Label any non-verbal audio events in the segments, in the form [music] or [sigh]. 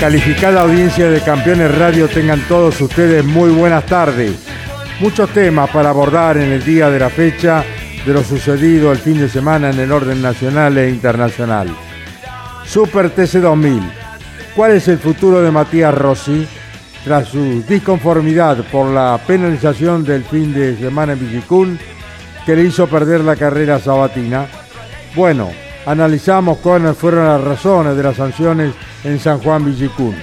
Calificada audiencia de Campeones Radio, tengan todos ustedes muy buenas tardes. Muchos temas para abordar en el día de la fecha de lo sucedido el fin de semana en el orden nacional e internacional. Super TC 2000. ¿Cuál es el futuro de Matías Rossi? Tras su disconformidad por la penalización del fin de semana en Villicún, que le hizo perder la carrera sabatina. Bueno, analizamos cuáles fueron las razones de las sanciones en San Juan Villicún.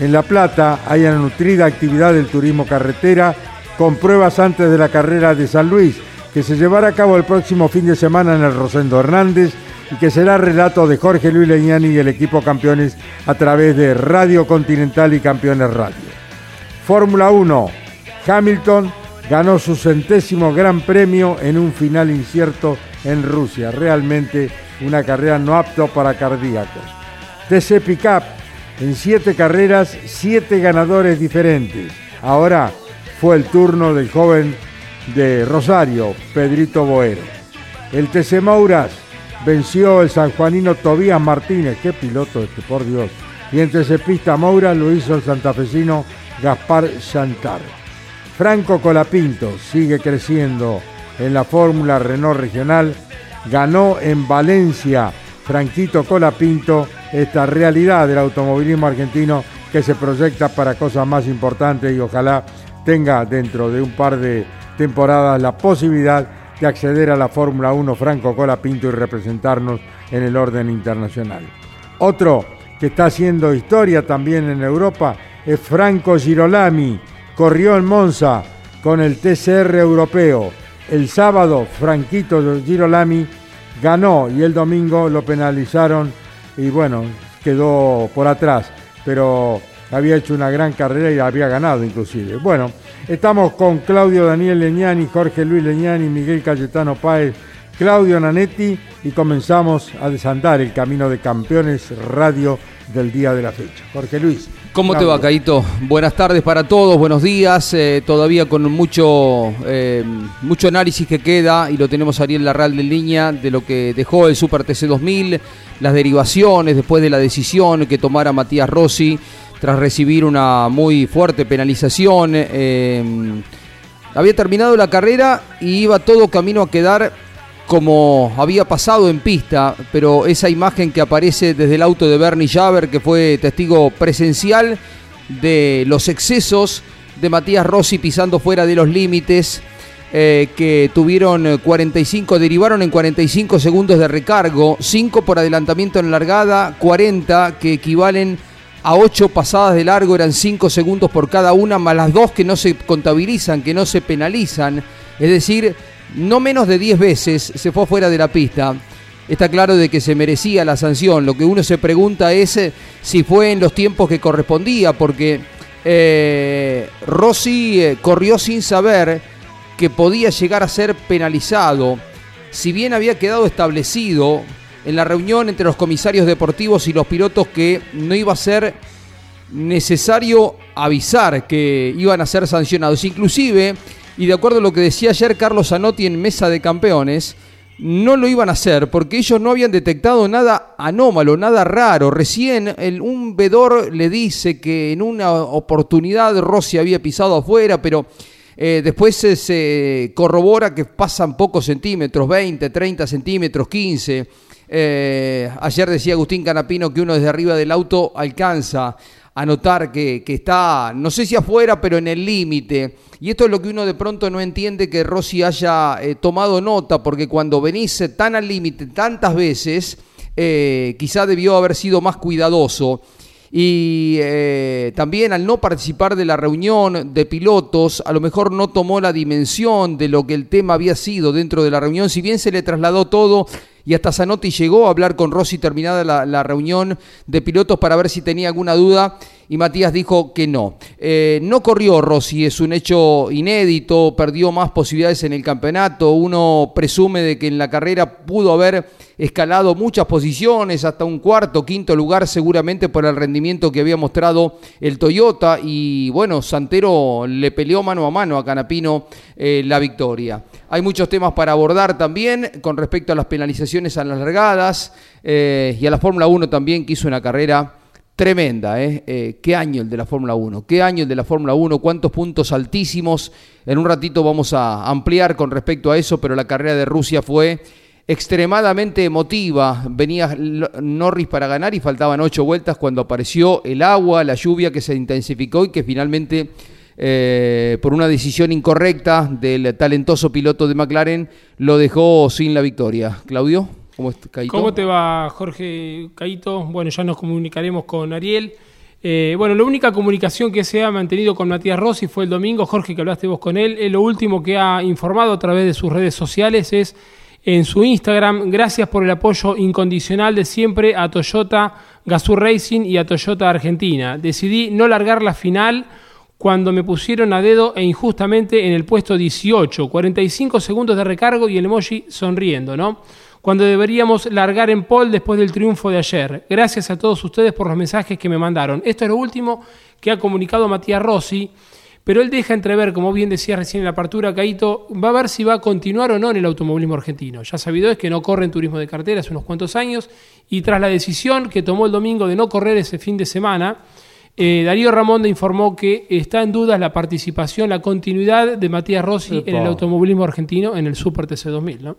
En La Plata hay una nutrida actividad del turismo carretera con pruebas antes de la carrera de San Luis, que se llevará a cabo el próximo fin de semana en el Rosendo Hernández y que será relato de Jorge Luis Leñani y el equipo campeones a través de Radio Continental y Campeones Radio. Fórmula 1, Hamilton ganó su centésimo gran premio en un final incierto en Rusia. Realmente una carrera no apto para cardíacos. TC Pickup, en siete carreras, siete ganadores diferentes. Ahora fue el turno del joven de Rosario, Pedrito Boero. El TC Mouras venció el sanjuanino Tobías Martínez, qué piloto este, por Dios. Y en TC Pista Moura lo hizo el santafesino Gaspar Chantar. Franco Colapinto sigue creciendo en la Fórmula Renault Regional. Ganó en Valencia Franquito Colapinto esta realidad del automovilismo argentino que se proyecta para cosas más importantes y ojalá tenga dentro de un par de temporadas la posibilidad de acceder a la Fórmula 1 Franco Colapinto y representarnos en el orden internacional. Otro que está haciendo historia también en Europa es Franco Girolami, corrió en Monza con el TCR europeo. El sábado Franquito Girolami ganó y el domingo lo penalizaron y bueno, quedó por atrás, pero había hecho una gran carrera y había ganado inclusive. Bueno, estamos con Claudio Daniel Leñani, Jorge Luis Leñani, Miguel Cayetano Páez, Claudio Nanetti y comenzamos a desandar el camino de campeones radio del día de la fecha. Jorge Luis. ¿Cómo te va, Caito? Buenas tardes para todos, buenos días. eh, todavía con mucho, eh, mucho análisis que queda y lo tenemos Ariel Larral de línea de lo que dejó el Super TC 2000, las derivaciones después de la decisión que tomara Matías Rossi tras recibir una muy fuerte penalización. eh, había terminado la carrera y iba todo camino a quedar como había pasado en pista, pero esa imagen que aparece desde el auto de Bernie Javer, que fue testigo presencial de los excesos de Matías Rossi pisando fuera de los límites, eh, que tuvieron eh, 45, derivaron en 45 segundos de recargo, 5 por adelantamiento en largada, 40 que equivalen a 8 pasadas de largo, eran 5 segundos por cada una, más las dos que no se contabilizan, que no se penalizan, es decir, no menos de 10 veces se fue fuera de la pista. Está claro de que se merecía la sanción. Lo que uno se pregunta es eh, si fue en los tiempos que correspondía, porque eh, Rossi eh, corrió sin saber que podía llegar a ser penalizado. si bien había quedado establecido en la reunión entre los comisarios deportivos y los pilotos que no iba a ser necesario avisar que iban a ser sancionados. Inclusive, y de acuerdo a lo que decía ayer Carlos Zanotti en Mesa de Campeones, no lo iban a hacer porque ellos no habían detectado nada anómalo, nada raro. Recién el, un vedor le dice que en una oportunidad Rossi había pisado afuera, pero eh, después se, corrobora que pasan pocos centímetros, 20, 30 centímetros, 15. Eh, ayer decía Agustín Canapino que uno desde arriba del auto alcanza a notar que, está, no sé si afuera, pero en el límite. Y esto es lo que uno de pronto no entiende que Rossi haya eh, tomado nota, porque cuando venís tan al límite tantas veces, quizá debió haber sido más cuidadoso. Y eh, también al no participar de la reunión de pilotos, a lo mejor no tomó la dimensión de lo que el tema había sido dentro de la reunión, si bien se le trasladó todo y hasta Zanotti llegó a hablar con Rossi terminada la, reunión de pilotos para ver si tenía alguna duda y Matías dijo que no. Eh, no corrió Rossi, es un hecho inédito, perdió más posibilidades en el campeonato, uno presume de que en la carrera pudo haber escalado muchas posiciones, hasta un cuarto, quinto lugar seguramente por el rendimiento que había mostrado el Toyota y bueno, Santero le peleó mano a mano a Canapino eh, la victoria. Hay muchos temas para abordar también con respecto a las penalizaciones a las largadas eh, y a la Fórmula 1 también que hizo una carrera tremenda. ¿eh? ¿eh? qué año el de la Fórmula 1? ¿Qué año el de la Fórmula 1? ¿Cuántos puntos altísimos? En un ratito vamos a ampliar con respecto a eso, pero la carrera de Rusia fue extremadamente emotiva. Venía Norris para ganar y faltaban ocho vueltas cuando apareció el agua, la lluvia que se intensificó y que finalmente, eh, por una decisión incorrecta del talentoso piloto de McLaren, lo dejó sin la victoria. Claudio. ¿Cómo, te va, Jorge Caito? Bueno, ya nos comunicaremos con Ariel. Eh, bueno, la única comunicación que se ha mantenido con Matías Rossi fue el domingo. Jorge, que hablaste vos con él. Eh, lo último que ha informado a través de sus redes sociales es en su Instagram. Gracias por el apoyo incondicional de siempre a Toyota Gazoo Racing y a Toyota Argentina. Decidí no largar la final cuando me pusieron a dedo e injustamente en el puesto 18. 45 segundos de recargo y el emoji sonriendo, ¿no? Cuando deberíamos largar en pole después del triunfo de ayer. Gracias a todos ustedes por los mensajes que me mandaron. Esto es lo último que ha comunicado Matías Rossi, pero él deja entrever, como bien decía recién en la apertura, Caito, va a ver si va a continuar o no en el automovilismo argentino. Ya sabido es que no corre en turismo de cartera hace unos cuantos años y tras la decisión que tomó el domingo de no correr ese fin de semana, eh, Darío Ramonda informó que está en duda la participación, la continuidad de Matías Rossi en el automovilismo argentino en el Super TC 2000. ¿no?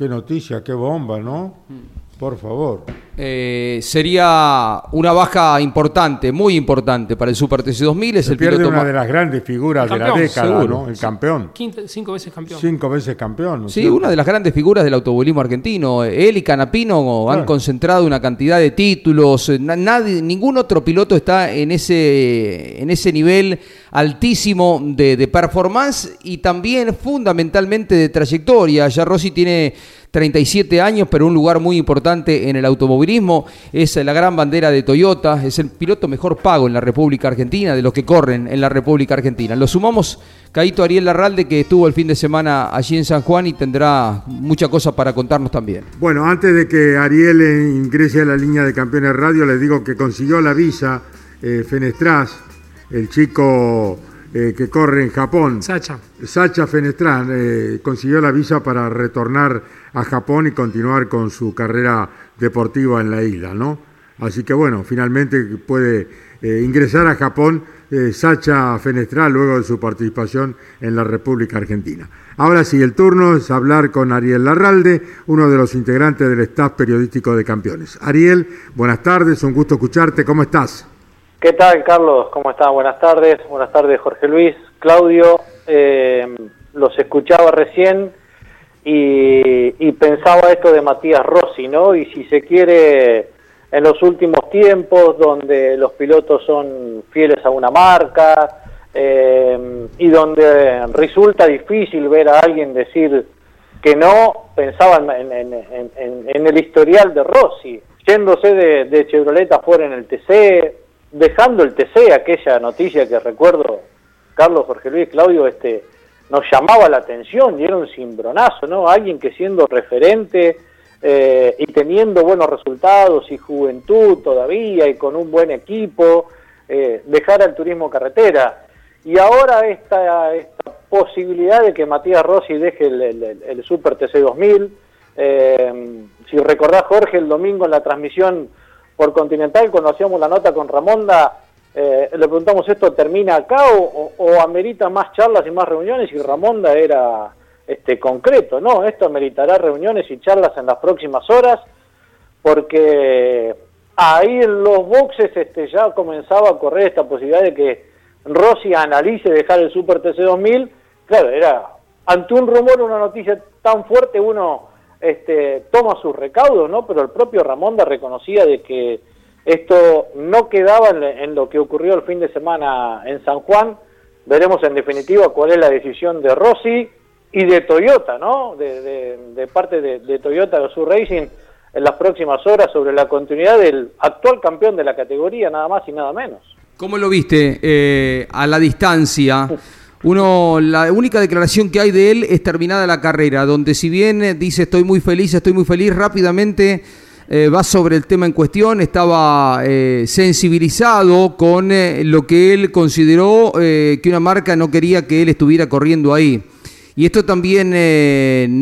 Qué noticia, qué bomba, ¿no? Por favor. Eh, sería una baja importante, muy importante para el Super TC 2000. Es Se el pierde una de las grandes figuras de la década, ¿no? El campeón. cinco veces campeón. Cinco veces campeón. sí, una de las grandes figuras del automovilismo argentino. Él y Canapino han concentrado una cantidad de títulos. Nadie, ningún otro piloto está en ese, en ese nivel altísimo de, de performance y también fundamentalmente de trayectoria. Ya Rossi tiene 37 años, pero un lugar muy importante en el automovilismo. Es la gran bandera de Toyota, es el piloto mejor pago en la República Argentina, de los que corren en la República Argentina. Lo sumamos Caito Ariel Larralde, que estuvo el fin de semana allí en San Juan y tendrá mucha cosa para contarnos también. Bueno, antes de que Ariel ingrese a la línea de campeones radio, les digo que consiguió la visa eh, Fenestras, el chico eh, que corre en Japón. Sacha. Sacha Fenestrán eh, consiguió la visa para retornar a Japón y continuar con su carrera deportiva en la isla, ¿no? Así que bueno, finalmente puede eh, ingresar a Japón Sacha Fenestrán luego de su participación en la República Argentina. Ahora sí, el turno es hablar con Ariel Larralde, uno de los integrantes del staff periodístico de Campeones. Ariel, buenas tardes, un gusto escucharte, ¿cómo estás? ¿Qué tal, Carlos? ¿Cómo estás? Buenas tardes. Buenas tardes, Jorge Luis. Claudio, eh, los escuchaba recién y, pensaba esto de Matías Rossi, ¿no? Y si se quiere, en los últimos tiempos, donde los pilotos son fieles a una marca eh, y donde resulta difícil ver a alguien decir que no, pensaba en, el historial de Rossi, yéndose de, de Chevrolet afuera en el TC, dejando el TC, aquella noticia que recuerdo, Carlos, Jorge Luis, Claudio, este, nos llamaba la atención y era un cimbronazo, ¿no? Alguien que siendo referente eh, y teniendo buenos resultados y juventud todavía y con un buen equipo, eh, dejar el turismo carretera. Y ahora esta, esta posibilidad de que Matías Rossi deje el, el, Super TC 2000. Eh, si recordás, Jorge, el domingo en la transmisión por Continental, cuando hacíamos la nota con Ramonda, eh, le preguntamos, ¿esto termina acá o, amerita más charlas y más reuniones? Y Ramonda era este, concreto, ¿no? Esto ameritará reuniones y charlas en las próximas horas, porque ahí en los boxes este, ya comenzaba a correr esta posibilidad de que Rossi analice dejar el Super TC 2000. Claro, era ante un rumor, una noticia tan fuerte, uno este, toma sus recaudos, ¿no? Pero el propio Ramonda reconocía de que esto no quedaba en, lo que ocurrió el fin de semana en San Juan. Veremos en definitiva cuál es la decisión de Rossi y de Toyota, ¿no? De, parte de, Toyota de su Racing en las próximas horas sobre la continuidad del actual campeón de la categoría, nada más y nada menos. ¿Cómo lo viste eh, a la distancia? [laughs] Uno, la única declaración que hay de él es terminada la carrera, donde si bien dice estoy muy feliz, estoy muy feliz, rápidamente eh, va sobre el tema en cuestión, estaba eh, sensibilizado con eh, lo que él consideró que una marca no quería que él estuviera corriendo ahí. Y esto también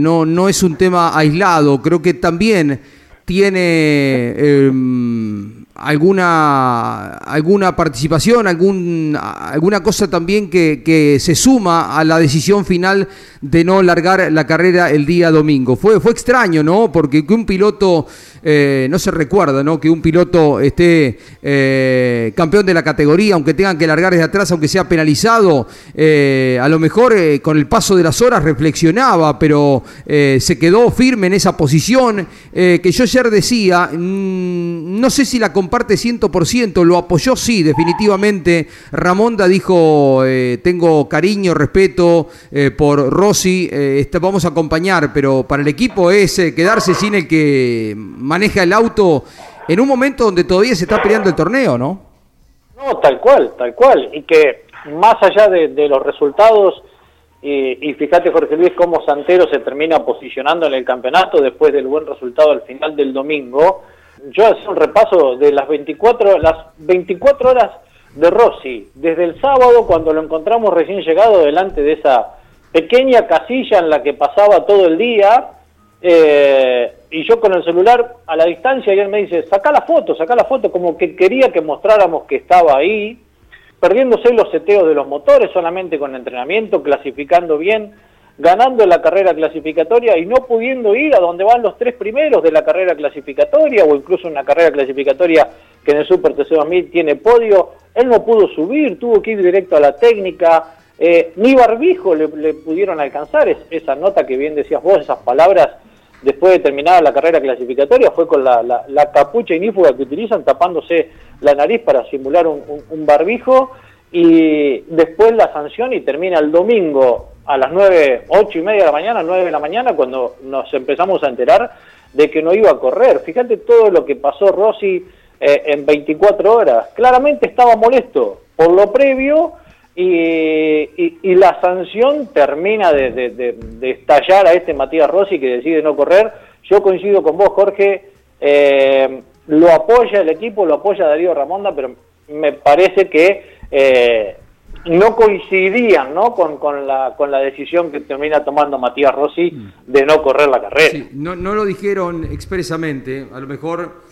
no, no es un tema aislado, creo que también tiene em, alguna, alguna participación, algún, alguna cosa también que, que, se suma a la decisión final de no largar la carrera el día domingo. Fue, fue extraño, ¿no? Porque que un piloto eh, no se recuerda ¿no? que un piloto esté eh, campeón de la categoría, aunque tengan que largar desde atrás, aunque sea penalizado, eh, a lo mejor con el paso de las horas reflexionaba, pero se quedó firme en esa posición que yo ayer decía, mm, no sé si la comparte 100%, lo apoyó sí, definitivamente. Ramonda dijo, tengo cariño, respeto por Rossi, vamos a acompañar, pero para el equipo es quedarse sin el que maneja el auto en un momento donde todavía se está peleando el torneo, ¿no? No, tal cual, tal cual. Y que más allá de, los resultados, y, fíjate Jorge Luis cómo Santero se termina posicionando en el campeonato después del buen resultado al final del domingo, yo hacía un repaso de las 24, las 24 horas de Rossi, desde el sábado cuando lo encontramos recién llegado delante de esa pequeña casilla en la que pasaba todo el día, eh, y yo con el celular a la distancia y él me dice, saca la foto, saca la foto, como que quería que mostráramos que estaba ahí, perdiéndose los seteos de los motores solamente con entrenamiento, clasificando bien, ganando la carrera clasificatoria y no pudiendo ir a donde van los tres primeros de la carrera clasificatoria o incluso una carrera clasificatoria que en el Super TC 2000 tiene podio, él no pudo subir, tuvo que ir directo a la técnica, eh, ni barbijo le, pudieron alcanzar, esa nota que bien decías vos, esas palabras después de terminar la carrera clasificatoria, fue con la, la, capucha inífuga que utilizan, tapándose la nariz para simular un, barbijo, y después la sanción y termina el domingo a las 9, 8 y media de la mañana, 9 de la mañana, cuando nos empezamos a enterar de que no iba a correr. Fíjate todo lo que pasó Rossi eh, en 24 horas. Claramente estaba molesto por lo previo y, la sanción termina de, estallar a este Matías Rossi que decide no correr. Yo coincido con vos, Jorge, eh, lo apoya el equipo, lo apoya Darío Ramonda, pero me parece que eh, no coincidían ¿no? Con, con, la, con la decisión que termina tomando Matías Rossi de no correr la carrera. no, no lo dijeron expresamente, a lo mejor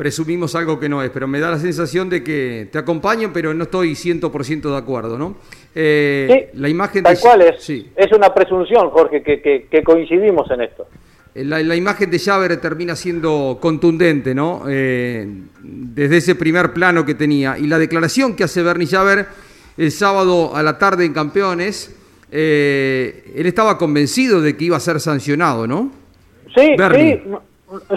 presumimos algo que no es, pero me da la sensación de que te acompañan, pero no estoy 100% de acuerdo, ¿no? Eh, sí, la imagen tal cual es, sí. es una presunción, Jorge, que, coincidimos en esto. Eh, la, imagen de Javer termina siendo contundente, ¿no? Eh, desde ese primer plano que tenía. Y la declaración que hace Bernie Javer el sábado a la tarde en Campeones, él estaba convencido de que iba a ser sancionado, ¿no? Sí, sí.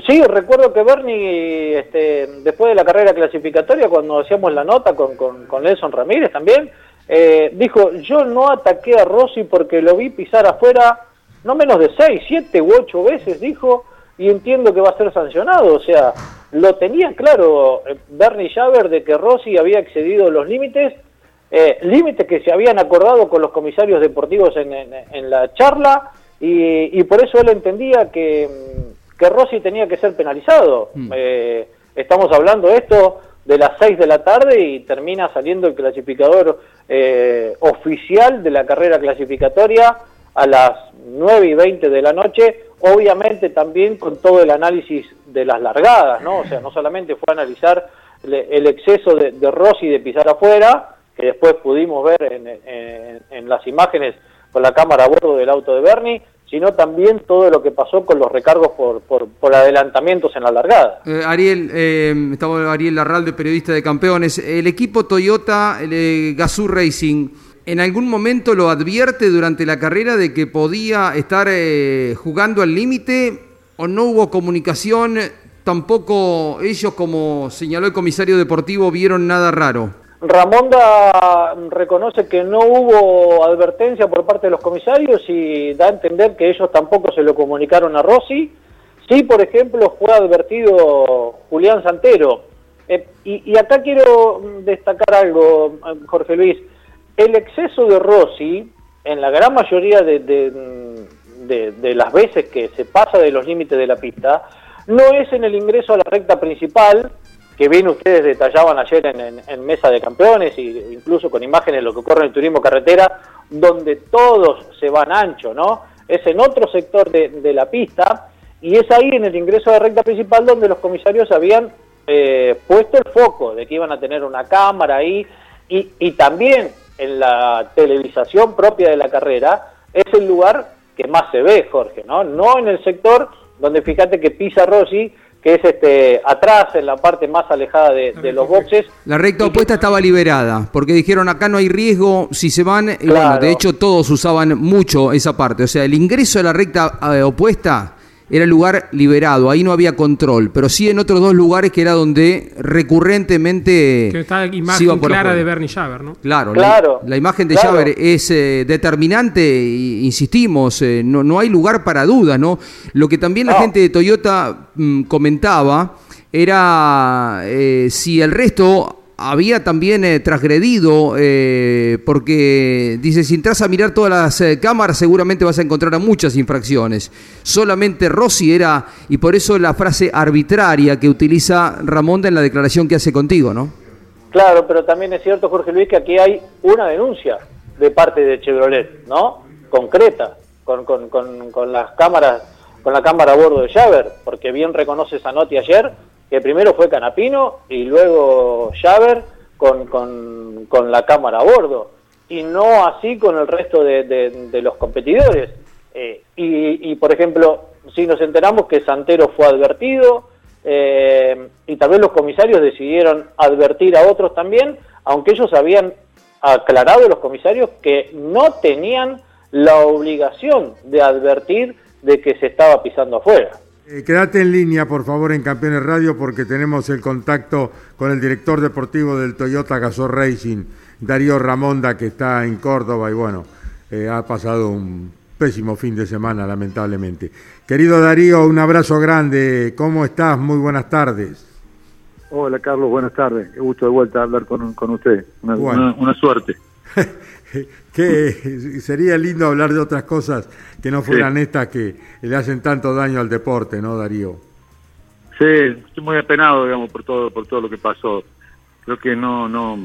Sí, recuerdo que Bernie, este, después de la carrera clasificatoria, cuando hacíamos la nota con, con, Nelson Ramírez también, eh, dijo, yo no ataqué a Rossi porque lo vi pisar afuera no menos de seis, siete u ocho veces, dijo, y entiendo que va a ser sancionado. O sea, lo tenía claro eh, Bernie Javer de que Rossi había excedido los límites eh, límites que se habían acordado con los comisarios deportivos en, en- en la charla y, y por eso él entendía que, que Rossi tenía que ser penalizado. Eh, estamos hablando esto de las 6 de la tarde y termina saliendo el clasificador eh, oficial de la carrera clasificatoria a las 9 y 20 de la noche, obviamente también con todo el análisis de las largadas, ¿no? O sea, no solamente fue analizar el exceso de, de Rossi de pisar afuera, que después pudimos ver en, en- en las imágenes con la cámara a bordo del auto de Bernie, sino también todo lo que pasó con los recargos por, por, adelantamientos en la largada. Eh, Ariel, eh, estamos Ariel Larralde, periodista de campeones. El equipo Toyota el, eh, Gazoo Racing, ¿en algún momento lo advierte durante la carrera de que podía estar eh, jugando al límite o no hubo comunicación? Tampoco ellos, como señaló el comisario deportivo, vieron nada raro. Ramonda reconoce que no hubo advertencia por parte de los comisarios y da a entender que ellos tampoco se lo comunicaron a Rossi. Sí, por ejemplo, fue advertido Julián Santero. Eh, y, acá quiero destacar algo, Jorge Luis. El exceso de Rossi, en la gran mayoría de las veces que se pasa de los límites de la pista, no es en el ingreso a la recta principal, que bien ustedes detallaban ayer en, Mesa de Campeones e incluso con imágenes de lo que ocurre en el turismo carretera, donde todos se van ancho, ¿no? Es en otro sector de, de la pista y es ahí en el ingreso la recta principal donde los comisarios habían eh, puesto el foco de que iban a tener una cámara ahí y, y también en la televisación propia de la carrera es el lugar que más se ve, Jorge, ¿no? No en el sector donde fíjate que pisa Rossi, que es este atrás, en la parte más alejada de, de los boxes. La recta opuesta estaba liberada, porque dijeron acá no hay riesgo si se van, y bueno, de hecho todos usaban mucho esa parte, o sea, el ingreso a la recta eh, opuesta era el lugar liberado, ahí no había control, pero sí en otros dos lugares que era donde recurrentemente Que está se iba imagen por clara de Bernie Javer, ¿no? Claro, Claro, la, la imagen de claro. Javer es eh, determinante, insistimos, eh, no, no hay lugar para dudas, ¿no? Lo que también la No. gente de Toyota mm, comentaba era eh, si el resto había también eh, transgredido, eh, porque dice, si entras a mirar todas las eh, cámaras seguramente vas a encontrar a muchas infracciones. Solamente Rossi era, y por eso la frase arbitraria que utiliza Ramonda en la declaración que hace contigo, ¿no? Claro, pero también es cierto, Jorge Luis, que aquí hay una denuncia de parte de Chevrolet, ¿no? Concreta, con, con, con, con las cámaras, con la cámara a bordo de Javer, porque bien reconoce Zanotti ayer que primero fue Canapino y luego Javer con, la cámara a bordo, y no así con el resto de los competidores. Eh, y, y, por ejemplo, si nos enteramos que Santero fue advertido, eh, y tal vez los comisarios decidieron advertir a otros también, aunque ellos habían aclarado los comisarios que no tenían la obligación de advertir de que se estaba pisando afuera. Eh, quédate en línea, por favor, en Campeones Radio, porque tenemos el contacto con el director deportivo del Toyota Gazoo Racing, Darío Ramonda, que está en Córdoba y bueno, eh, ha pasado un pésimo fin de semana, lamentablemente. Querido Darío, un abrazo grande. ¿Cómo estás? Muy buenas tardes. Hola Carlos, buenas tardes. Qué gusto de vuelta hablar con, con usted. Una, Bueno. una- una suerte. [laughs] que sería lindo hablar de otras cosas que no fueran estas que le hacen tanto daño al deporte, ¿no, Darío? Sí, estoy muy apenado, digamos, por todo, por todo lo que pasó. Creo que no, no,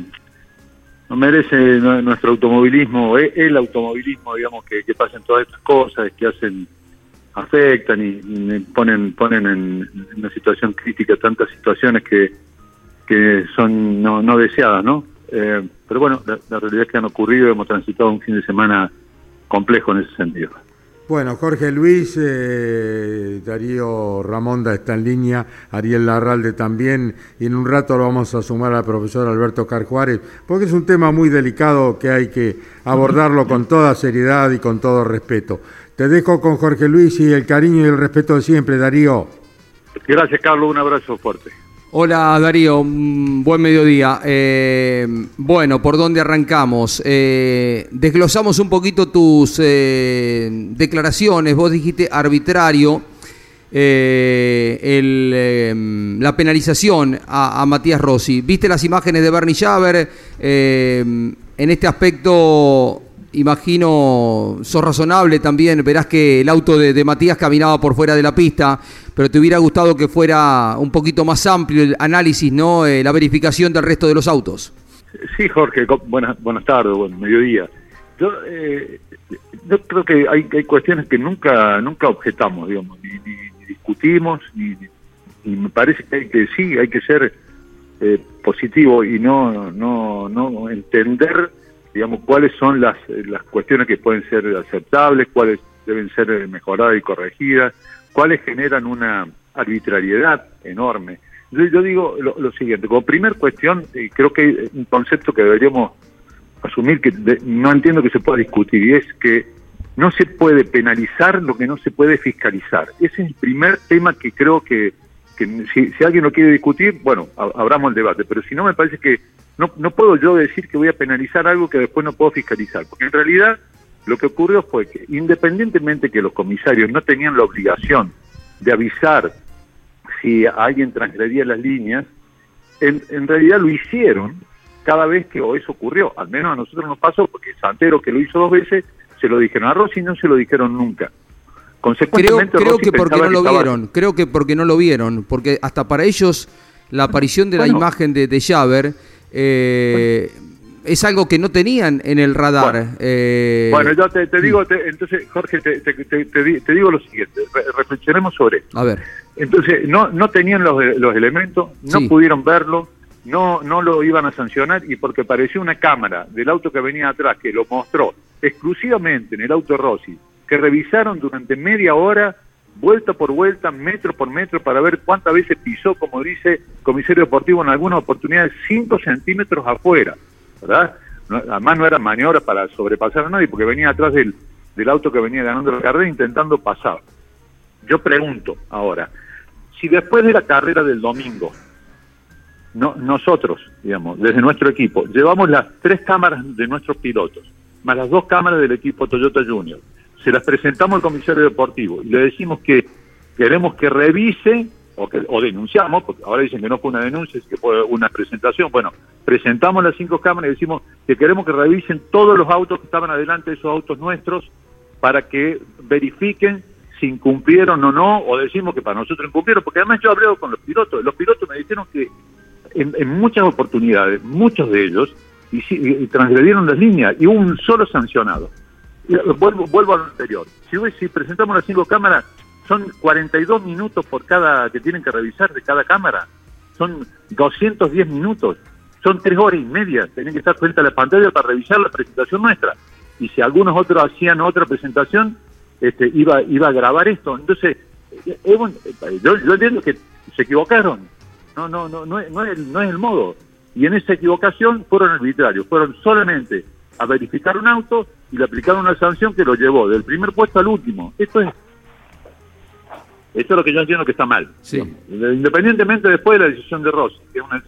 no merece nu- nuestro automovilismo, e- el automovilismo, digamos, que, que pasen todas estas cosas, que hacen, afectan y, y ponen, ponen en, en una situación crítica tantas situaciones que, que son no, no deseadas, ¿no? Eh, pero bueno, la, la realidad es que han ocurrido, hemos transitado un fin de semana complejo en ese sentido. Bueno, Jorge Luis, eh, Darío Ramonda está en línea, Ariel Larralde también, y en un rato lo vamos a sumar al profesor Alberto Carjuárez, porque es un tema muy delicado que hay que abordarlo con toda seriedad y con todo respeto. Te dejo con Jorge Luis y el cariño y el respeto de siempre, Darío. Gracias, Carlos, un abrazo fuerte. Hola Darío, mm, buen mediodía. Eh, bueno, ¿por dónde arrancamos? Eh, desglosamos un poquito tus eh, declaraciones. Vos dijiste arbitrario el, eh, la penalización a, a Matías Rossi. ¿Viste las imágenes de Bernie? Eh, en este aspecto, imagino, sos razonable también. Verás que el auto de, Matías caminaba por fuera de la pista, pero te hubiera gustado que fuera un poquito más amplio el análisis, ¿no? Eh, la verificación del resto de los autos. Sí, Jorge, buenas, buenas tardes, buen mediodía. Yo, eh, yo creo que hay, hay cuestiones que nunca nunca objetamos, digamos, ni, ni- discutimos, ni- y me parece que hay que sí, hay que ser eh, positivo y no no no entender, digamos, cuáles son las las cuestiones que pueden ser aceptables, cuáles deben ser eh, mejoradas y corregidas, cuáles generan una arbitrariedad enorme. Yo, yo digo lo, lo siguiente, como primer cuestión, eh, creo que hay un concepto que deberíamos asumir que de- no entiendo que se pueda discutir y es que no se puede penalizar lo que no se puede fiscalizar. Ese es el primer tema que creo que, que si, si alguien lo quiere discutir, bueno, abramos el debate, pero si no me parece que no, no puedo yo decir que voy a penalizar algo que después no puedo fiscalizar, porque en realidad lo que ocurrió fue que independientemente que los comisarios no tenían la obligación de avisar si alguien transgredía las líneas, en, en realidad lo hicieron cada vez que eso ocurrió. Al menos a nosotros nos pasó, porque Santero, que lo hizo dos veces, se lo dijeron a Rossi, no se lo dijeron nunca. Creo, Consecuentemente, creo Rossi que porque no lo estaba- vieron, creo que porque no lo vieron, porque hasta para ellos la aparición de la Bueno. imagen de, de Javer eh, es algo que no tenían en el radar. Bueno. eh, Bueno, yo te, te digo, te- entonces, Jorge, te, te- te- te di- te digo lo siguiente, re- reflexionemos sobre esto. a ver, Entonces, no, no tenían los, los elementos, no Sí. pudieron verlo, no, no lo iban a sancionar y porque apareció una cámara del auto que venía atrás que lo mostró exclusivamente en el auto Rossi, que revisaron durante media hora, vuelta por vuelta, metro por metro, para ver cuántas veces pisó, como dice el comisario deportivo en algunas oportunidades, 5 centímetros afuera, ¿verdad? Además no era maniobra para sobrepasar a nadie, porque venía atrás del, del auto que venía ganando la carrera intentando pasar. Yo pregunto ahora, si después de la carrera del domingo, no, nosotros, digamos, desde nuestro equipo, llevamos las tres cámaras de nuestros pilotos, más las dos cámaras del equipo Toyota Junior, se las presentamos al comisario deportivo y le decimos que queremos que revise o, que, o denunciamos, porque ahora dicen que no fue una denuncia, es que fue una presentación. Bueno, presentamos las cinco cámaras y decimos que queremos que revisen todos los autos que estaban adelante de esos autos nuestros para que verifiquen si incumplieron o no, o decimos que para nosotros incumplieron, porque además yo hablé con los pilotos, los pilotos me dijeron que en, muchas oportunidades, muchos de ellos, y, transgredieron las líneas y un solo sancionado. Eh, vuelvo, vuelvo a lo anterior. Si, si presentamos las cinco cámaras, son 42 minutos por cada que tienen que revisar de cada cámara. Son 210 minutos. Son tres horas y media. Tienen que estar frente a la pantalla para revisar la presentación nuestra. Y si algunos otros hacían otra presentación, este, iba, iba a grabar esto. Entonces, eh, un- eh, yo, yo entiendo que se equivocaron. No, no, no, no, no, es, no es el modo. Y en esa equivocación fueron arbitrarios. Fueron solamente a verificar un auto y le aplicaron una sanción que lo llevó del primer puesto al último. Esto es esto es lo que yo entiendo que está mal. Sí. Independientemente después de la decisión de Rossi, que es una,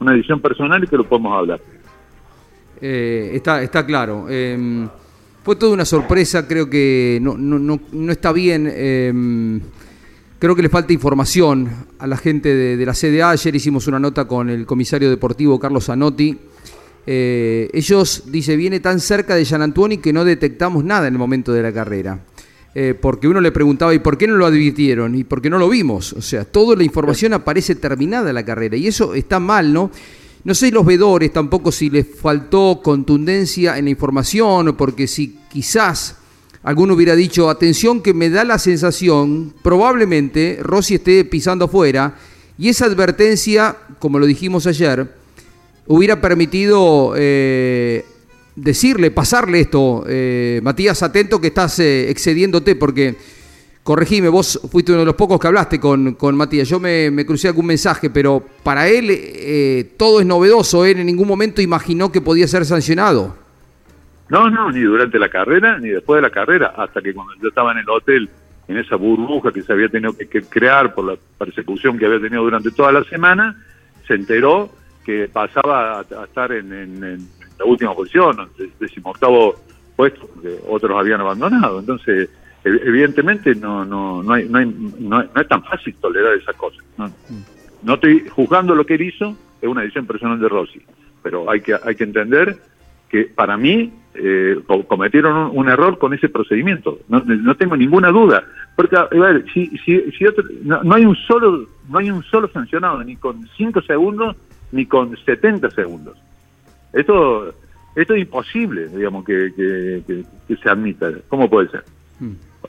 una decisión personal y que lo podemos hablar. Eh, está, está claro. Eh, fue toda una sorpresa, creo que no, no, no, no está bien. eh, creo que le falta información a la gente de, de la CDA. Ayer hicimos una nota con el comisario deportivo Carlos Zanotti. Eh, ellos, dice, viene tan cerca de Gian Antuoni que no detectamos nada en el momento de la carrera. Eh, porque uno le preguntaba, ¿y por qué no lo advirtieron? ¿Y por qué no lo vimos? O sea, toda la información aparece terminada la carrera. Y eso está mal, ¿no? No sé los vedores tampoco si les faltó contundencia en la información, porque si quizás alguno hubiera dicho, atención que me da la sensación, probablemente Rossi esté pisando afuera, y esa advertencia, como lo dijimos ayer, hubiera permitido eh, decirle, pasarle esto, eh, Matías, atento que estás eh, excediéndote, porque, corregime, vos fuiste uno de los pocos que hablaste con, Matías, yo me, me crucé algún mensaje, pero para él eh, todo es novedoso, él en ningún momento imaginó que podía ser sancionado. No, no, ni durante la carrera, ni después de la carrera, hasta que cuando yo estaba en el hotel, en esa burbuja que se había tenido que crear por la persecución que había tenido durante toda la semana, se enteró que pasaba a, a estar en, en- en la última posición, en el decimoctavo puesto, porque otros habían abandonado. Entonces, ev- evidentemente no, no, no, hay, no, hay- no- no es tan fácil tolerar esas cosas. No, no estoy juzgando lo que él hizo, es una decisión personal de Rossi, pero hay que, hay que entender que para mí eh, co- cometieron un, un error con ese procedimiento. No, no tengo ninguna duda. Porque, a ver, si, si, si otro- no, no hay un solo no hay un solo sancionado, ni con 5 segundos, ni con 70 segundos. Esto, esto es imposible, digamos, que, que, que- que se admita. ¿Cómo puede ser?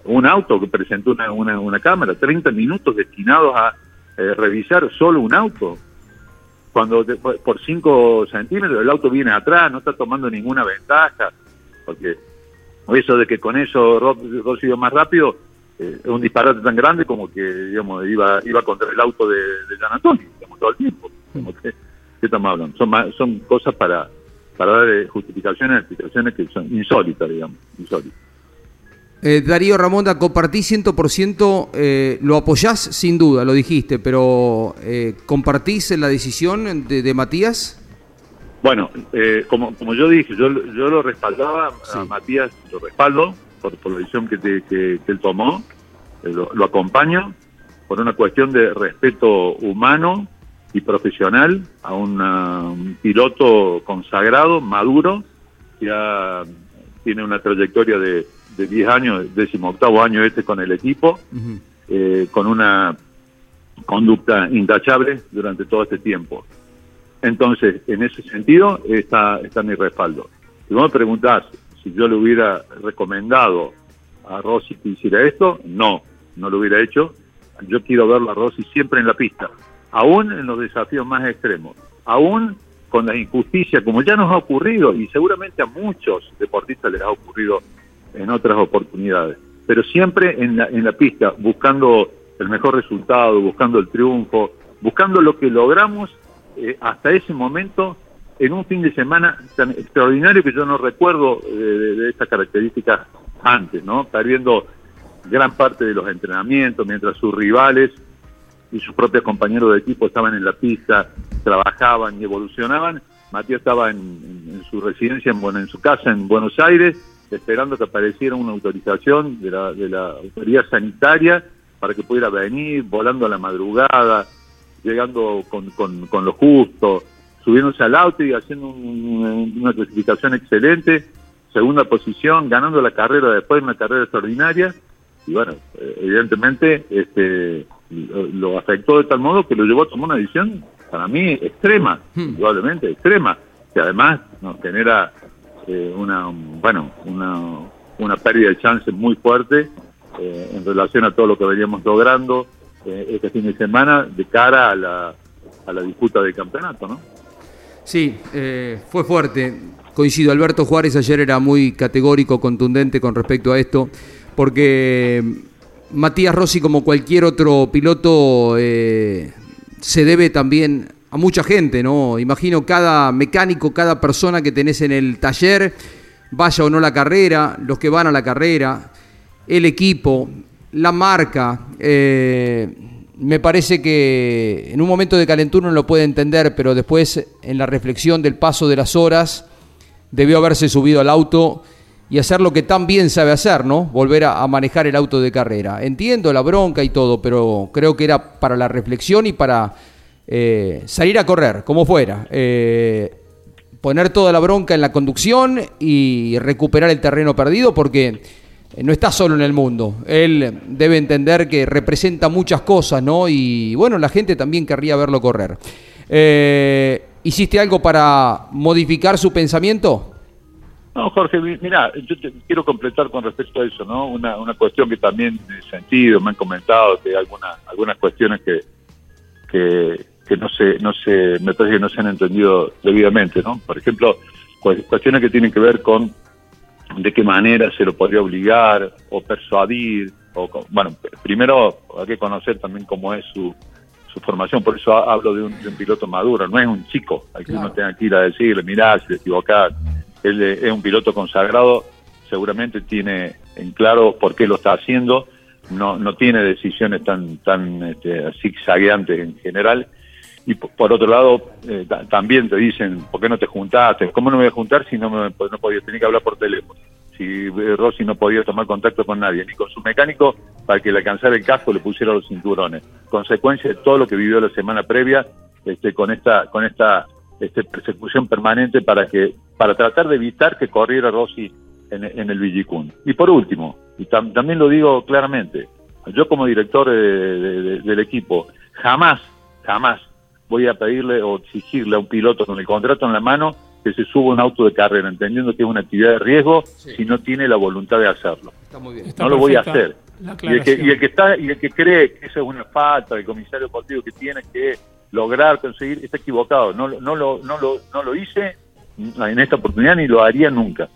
Un auto que presentó una, una, una cámara, 30 minutos destinados a eh, revisar solo un auto. Cuando de- por 5 centímetros el auto viene atrás, no está tomando ninguna ventaja, porque eso de que con eso Ro- Rossi iba más rápido eh, es un disparate tan grande como que digamos iba iba contra el auto de, de Gian Antonio digamos, todo el tiempo. Digamos, ¿qué, qué estamos hablando? Son, son cosas para, para dar eh, justificaciones, explicaciones que son insólitas, digamos, insólitas. Eh, Darío Ramonda, compartís 100%, eh, lo apoyás sin duda, lo dijiste, pero eh, ¿compartís la decisión de, de Matías? Bueno, eh, como, como yo dije, yo, yo lo respaldaba, a Matías lo respaldo por, por la decisión que, te- que- que él tomó, eh, lo, lo acompaño por una cuestión de respeto humano y profesional a una- un piloto consagrado, maduro, que ya tiene una trayectoria de, de 10 años, décimo octavo año este con el equipo, eh, con una conducta intachable durante todo este tiempo. Entonces, en ese sentido está, está mi respaldo. Si vos me preguntás si yo le hubiera recomendado a Rossi que hiciera esto, no, no lo hubiera hecho. Yo quiero verlo a Rossi siempre en la pista, aún en los desafíos más extremos, aún con la injusticia, como ya nos ha ocurrido, y seguramente a muchos deportistas les ha ocurrido en otras oportunidades, pero siempre en la, en la pista, buscando el mejor resultado, buscando el triunfo, buscando lo que logramos eh, hasta ese momento en un fin de semana tan extraordinario que yo no recuerdo eh, de, de estas características antes, ¿no? Perdiendo gran parte de los entrenamientos mientras sus rivales y sus propios compañeros de equipo estaban en la pista, trabajaban y evolucionaban. Matías estaba en, su residencia, en, bueno, en su casa en Buenos Aires, esperando que apareciera una autorización de la, de la autoridad sanitaria para que pudiera venir, volando a la madrugada, llegando con, con, con lo justo, subiéndose al auto y haciendo un- una clasificación excelente, segunda posición, ganando la carrera después, una carrera extraordinaria, y bueno, eh, evidentemente este, lo, afectó de tal modo que lo llevó a tomar una decisión, para mí, extrema, indudablemente extrema, que además nos genera eh, una, bueno, una, una pérdida de chances muy fuerte eh, en relación a todo lo que veníamos logrando eh, este fin de semana de cara a la, a la disputa del campeonato, ¿no? Sí, fue fuerte. Coincido, Alberto Juárez ayer era muy categórico, contundente con respecto a esto, porque Matías Rossi, como cualquier otro piloto, eh, se debe también a mucha gente, ¿no? Imagino cada mecánico, cada persona que tenés en el taller, vaya o no la carrera, los que van a la carrera, el equipo, la marca. eh, me parece que en un momento de calentura uno lo puede entender, pero después en la reflexión del paso de las horas debió haberse subido al auto y hacer lo que tan bien sabe hacer, ¿no? Volver a, manejar el auto de carrera. Entiendo la bronca y todo, pero creo que era para la reflexión y para eh, salir a correr, como fuera. Eh, poner toda la bronca en la conducción y recuperar el terreno perdido porque no está solo en el mundo. Él debe entender que representa muchas cosas, ¿no? Y bueno, la gente también querría verlo correr. Eh, ¿Hiciste algo para modificar su pensamiento? No, Jorge, mi- mira, yo te quiero completar con respecto a eso, ¿no? Una, una cuestión que también he sentido, me han comentado que hay algunas algunas cuestiones que, que, que no se, no se, me parece que no se han entendido debidamente, ¿no? Por ejemplo, cu- cuestiones que tienen que ver con de qué manera se lo podría obligar o persuadir, o con- bueno, primero hay que conocer también cómo es su, su formación, por eso ha- hablo de un, de un piloto maduro, no es un chico, al que uno tenga que ir a decirle, mirá, si te equivocás, él eh, es un piloto consagrado, seguramente tiene en claro por qué lo está haciendo, no, no tiene decisiones tan, tan este, zigzagueantes en general, y por, otro lado, eh, ta- también te dicen, ¿por qué no te juntaste? ¿Cómo no me voy a juntar si no, me, pues no podía? Tenía que hablar por teléfono. Si eh, Rossi no podía tomar contacto con nadie, ni con su mecánico, para que le alcanzara el casco le pusiera los cinturones. Consecuencia de todo lo que vivió la semana previa, este, con esta, con esta este, persecución permanente para que para tratar de evitar que corriera Rossi en, en el Villicún. Y por último, y tam- también lo digo claramente, yo como director de- de- de- del equipo, jamás, jamás voy a pedirle o exigirle a un piloto con el contrato en la mano que se suba a un auto de carrera, entendiendo que es una actividad de riesgo si no tiene la voluntad de hacerlo. Está muy bien. Está no lo voy a hacer. Y el, que, y el que está y el que cree que eso es una falta del comisario deportivo que tiene que lograr conseguir está equivocado. No, no lo no lo no lo hice en esta oportunidad ni lo haría nunca.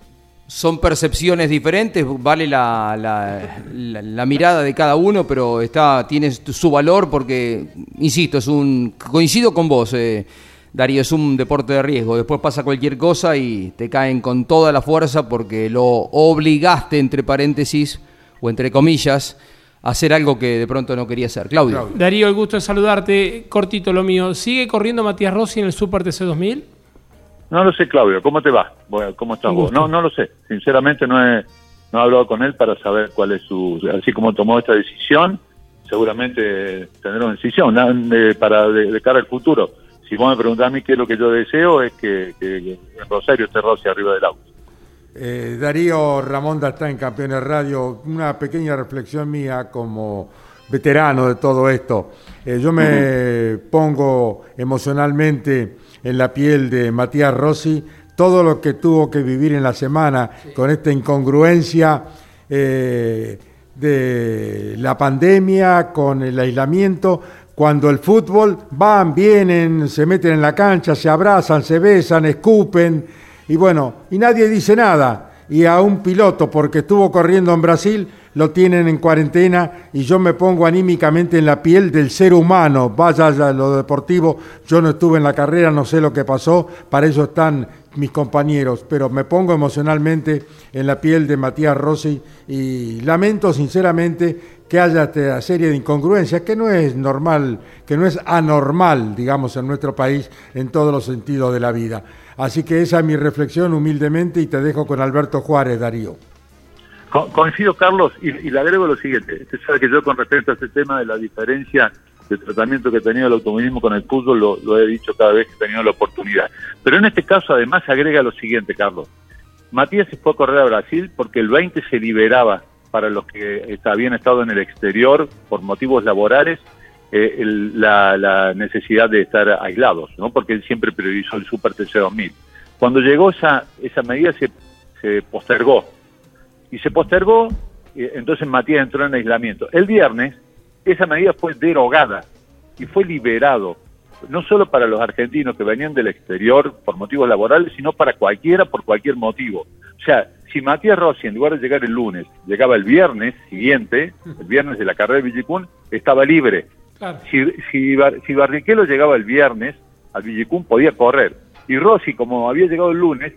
Son percepciones diferentes, vale la, la- la- la mirada de cada uno, pero está tiene su valor porque, insisto, es un coincido con vos, eh, Darío, es un deporte de riesgo. Después pasa cualquier cosa y te caen con toda la fuerza porque lo obligaste, entre paréntesis, o entre comillas, hacer algo que de pronto no quería hacer. Claudio. Claudio. Darío, el gusto de saludarte. Cortito lo mío. ¿Sigue corriendo Matías Rossi en el Super TC 2000? No lo sé, Claudio, ¿cómo te va? Bueno, ¿Cómo estás vos? No, no lo sé. Sinceramente no he, no he hablado con él para saber cuál es su... Así como tomó esta decisión, seguramente tendrá una decisión de- para de, de cara al futuro. Si vos me preguntás a mí qué es lo que yo deseo, es que, que- que Rosario esté Rossi arriba del auto. Eh, Darío Ramonda está en Campeones Radio. Una pequeña reflexión mía como veterano de todo esto. Eh, yo me pongo emocionalmente en la piel de Matías Rossi, todo lo que tuvo que vivir en la semana con esta incongruencia eh, de la pandemia, con el aislamiento, cuando el fútbol van, vienen, se meten en la cancha, se abrazan, se besan, escupen, y bueno, y nadie dice nada. Y a un piloto, porque estuvo corriendo en Brasil, lo tienen en cuarentena y yo me pongo anímicamente en la piel del ser humano. Vaya a lo deportivo, yo no estuve en la carrera, no sé lo que pasó, para eso están mis compañeros, pero me pongo emocionalmente en la piel de Matías Rossi y lamento sinceramente que haya esta serie de incongruencias que no es normal, que no es anormal, digamos, en nuestro país en todos los sentidos de la vida. Así que esa es mi reflexión humildemente y te dejo con Alberto Juárez, Darío. Co- Coincido, Carlos, y, y le agrego lo siguiente. Usted sabe que yo con respecto a este tema de la diferencia de tratamiento que ha tenido el automovilismo con el fútbol, lo, he dicho cada vez que he tenido la oportunidad. Pero en este caso, además, agrega lo siguiente, Carlos. Matías se fue a correr a Brasil porque el 20 se liberaba para los que habían estado en el exterior por motivos laborales eh, el- la, la necesidad de estar aislados, ¿no? porque él siempre priorizó el Super TC 2000. Cuando llegó esa, esa medida se, se postergó y se postergó, eh, entonces Matías entró en aislamiento. El viernes esa medida fue derogada y fue liberado, no solo para los argentinos que venían del exterior por motivos laborales, sino para cualquiera por cualquier motivo. O sea, si Matías Rossi, en lugar de llegar el lunes, llegaba el viernes siguiente, el viernes de la carrera de Villicún, estaba libre. Si, si, si Barrichello llegaba el viernes, al Villicún podía correr. Y Rossi, como había llegado el lunes,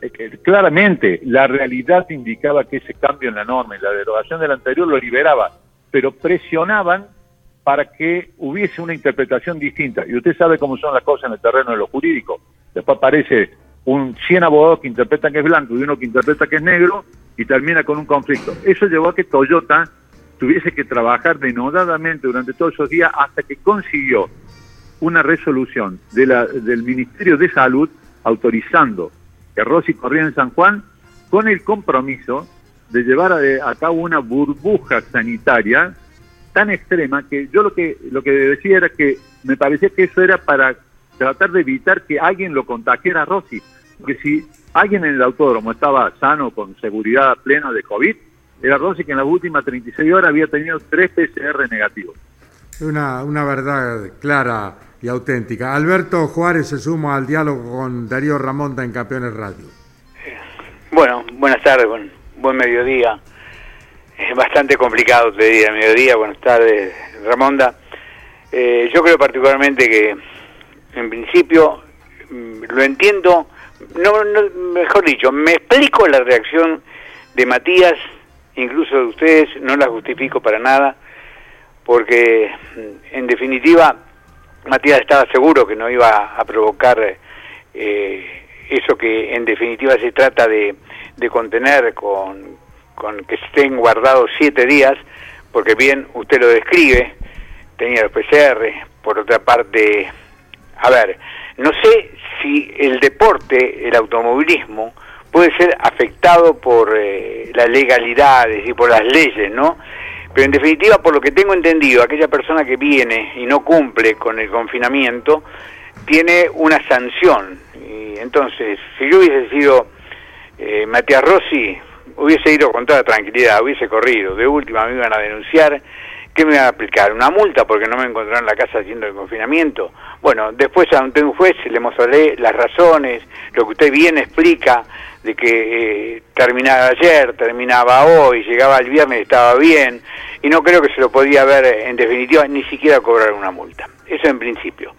eh, que claramente la realidad indicaba que ese cambio en la norma y la derogación del anterior lo liberaba, pero presionaban para que hubiese una interpretación distinta. Y usted sabe cómo son las cosas en el terreno de lo jurídico. Después aparece un 100 abogados que interpretan que es blanco y uno que interpreta que es negro y termina con un conflicto. Eso llevó a que Toyota tuviese que trabajar denodadamente durante todos esos días hasta que consiguió una resolución de la, del Ministerio de Salud autorizando que Rossi corría en San Juan con el compromiso de llevar a, a cabo una burbuja sanitaria tan extrema que yo lo que lo que decía era que me parecía que eso era para tratar de evitar que alguien lo contagiara a Rossi. Porque si alguien en el autódromo estaba sano, con seguridad plena de COVID, era Rossi que en las últimas 36 horas había tenido tres PCR negativos. Una, una verdad clara y auténtica. Alberto Juárez se suma al diálogo con Darío Ramonda en Campeones Radio. Bueno, buenas tardes, buen, buen mediodía. Es bastante complicado, te diría, mediodía, buenas tardes, Ramonda. Eh, yo creo particularmente que, en principio, mm, lo entiendo, no, no, mejor dicho, me explico la reacción de Matías, incluso de ustedes, no la justifico para nada, porque, en definitiva, Matías estaba seguro que no iba a provocar eh, eso que en definitiva se trata de, de contener con, con que estén guardados siete días, porque bien usted lo describe, tenía los PCR, por otra parte, a ver, no sé si el deporte, el automovilismo, puede ser afectado por eh, las legalidades y por las leyes, ¿no? Pero en definitiva, por lo que tengo entendido, aquella persona que viene y no cumple con el confinamiento, tiene una sanción. Y entonces, si yo hubiese sido eh, Matías Rossi, hubiese ido con toda tranquilidad, hubiese corrido. De última me iban a denunciar. ¿Qué me iban a aplicar? ¿Una multa porque no me encontraron en la casa haciendo el confinamiento? Bueno, después ante un juez le mostraré las razones, lo que usted bien explica, de que eh, terminaba ayer, terminaba hoy, llegaba el viernes, estaba bien, y no creo que se lo podía ver en definitiva, ni siquiera cobrar una multa. Eso en principio.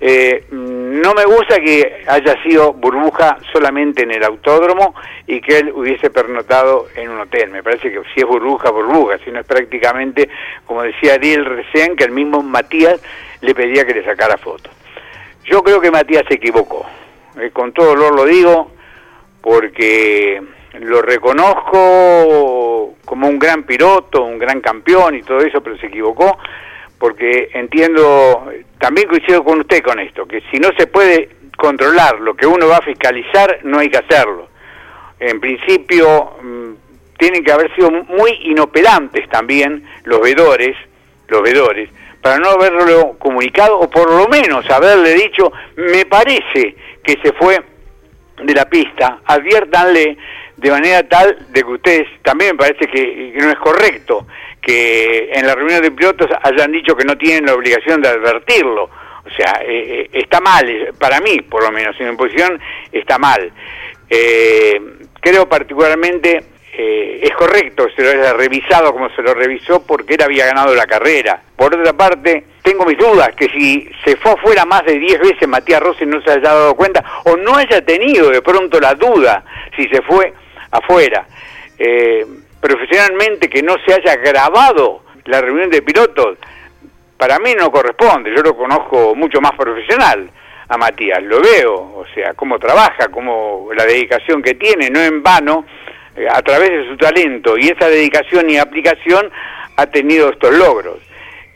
Eh, no me gusta que haya sido burbuja solamente en el autódromo y que él hubiese pernotado en un hotel. Me parece que si es burbuja, burbuja, si no es prácticamente, como decía Ariel recién, que el mismo Matías le pedía que le sacara fotos. Yo creo que Matías se equivocó. Eh, con todo dolor lo digo, porque lo reconozco como un gran piloto, un gran campeón y todo eso, pero se equivocó porque entiendo, también coincido con usted con esto, que si no se puede controlar lo que uno va a fiscalizar, no hay que hacerlo. En principio, mm, tienen que haber sido muy inoperantes también los vedores, los vedores, para no haberlo comunicado o por lo menos haberle dicho, me parece que se fue de la pista, adviértanle de manera tal de que ustedes también me parece que, no es correcto que en la reunión de pilotos hayan dicho que no tienen la obligación de advertirlo. O sea, eh, eh, está mal, eh, para mí por lo menos, en mi posición está mal. creo particularmente es correcto se lo haya revisado como se lo revisó porque él había ganado la carrera. Por otra parte, tengo mis dudas que si se fue afuera más de 10 veces Matías Rossi no se haya dado cuenta o no haya tenido de pronto la duda si se fue afuera. Eh, profesionalmente que no se haya grabado la reunión de pilotos, para mí no corresponde, yo lo conozco mucho más profesional a Matías, lo veo, o sea, cómo trabaja, cómo la dedicación que tiene, no en vano, eh, a través de su talento y esa dedicación y aplicación ha tenido estos logros.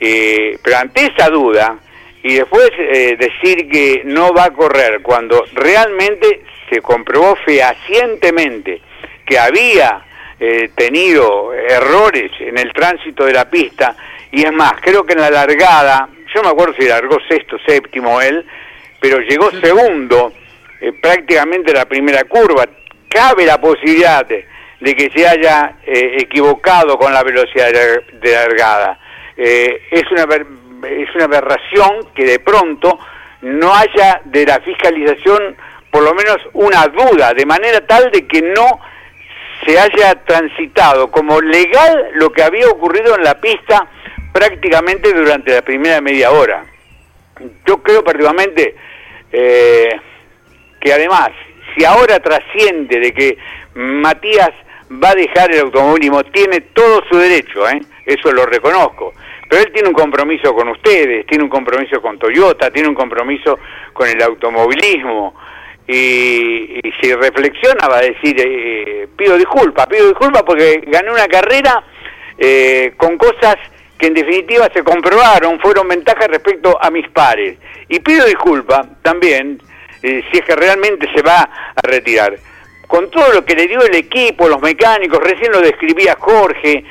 Eh, pero ante esa duda, y después decir que no va a correr cuando realmente se comprobó fehacientemente que había eh, tenido errores en el tránsito de la pista, y es más, creo que en la largada, yo me acuerdo si largó sexto, séptimo él, pero llegó segundo, eh, prácticamente la primera curva. Cabe la posibilidad de, que se haya eh, equivocado con la velocidad de, largada. es, una, es una aberración que de pronto no haya de la fiscalización por lo menos una duda, de manera tal de que no se haya transitado como legal lo que había ocurrido en la pista prácticamente durante la primera media hora. Yo creo particularmente eh, que además, si ahora trasciende de que Matías va a dejar el automovilismo, tiene todo su derecho, ¿eh? eso lo reconozco, pero él tiene un compromiso con ustedes, tiene un compromiso con Toyota, tiene un compromiso con el automovilismo, y, si reflexiona va a decir, eh, pido disculpas, pido disculpas porque gané una carrera eh, con cosas que en definitiva se comprobaron, fueron ventajas respecto a mis pares. Y pido disculpas también eh, si es que realmente se va a retirar. Con todo lo que le dio el equipo, los mecánicos, recién lo describía Jorge,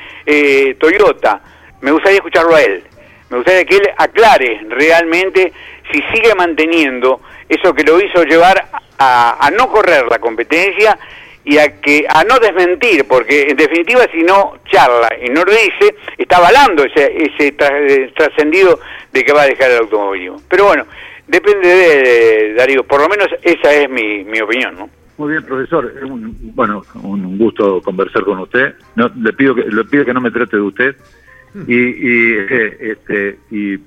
Toyota, me gustaría escucharlo a él. Me gustaría que él aclare realmente si sigue manteniendo eso que lo hizo llevar a, no correr la competencia y a que a no desmentir, porque en definitiva si no charla y no lo dice, está avalando ese, ese eh, trascendido de que va a dejar el automovilismo. Pero bueno, depende de, Darío, por lo menos esa es mi, mi opinión, ¿no? Muy bien, profesor. bueno, un gusto conversar con usted. No, le pido que le pido que no me trate de usted. Y, y este y,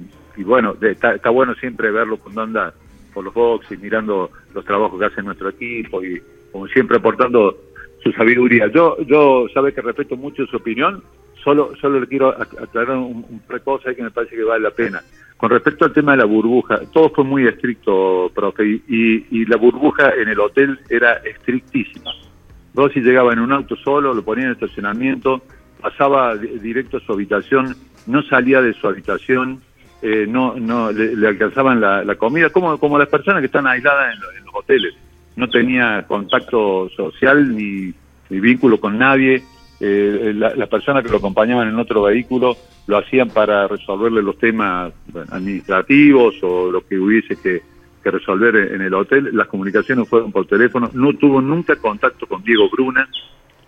bueno, está, está bueno siempre verlo cuando anda por los boxes, mirando los trabajos que hace nuestro equipo y como siempre aportando su sabiduría. Yo, yo sabe que respeto mucho su opinión, solo, solo le quiero aclarar un, un cosa que me parece que vale la pena. Con respecto al tema de la burbuja, todo fue muy estricto, profe, y, la burbuja en el hotel era estrictísima. Rossi llegaba en un auto solo, lo ponía en estacionamiento, pasaba directo a su habitación, no salía de su habitación, eh, no, no le, alcanzaban la, comida, como, como las personas que están aisladas en, lo- en los hoteles. No tenía contacto social ni vínculo con nadie. Eh, la- las personas que lo acompañaban en otro vehículo lo hacían para resolverle los temas administrativos o lo que hubiese que, resolver en, el hotel. Las comunicaciones fueron por teléfono. No tuvo nunca contacto con Diego Bruna.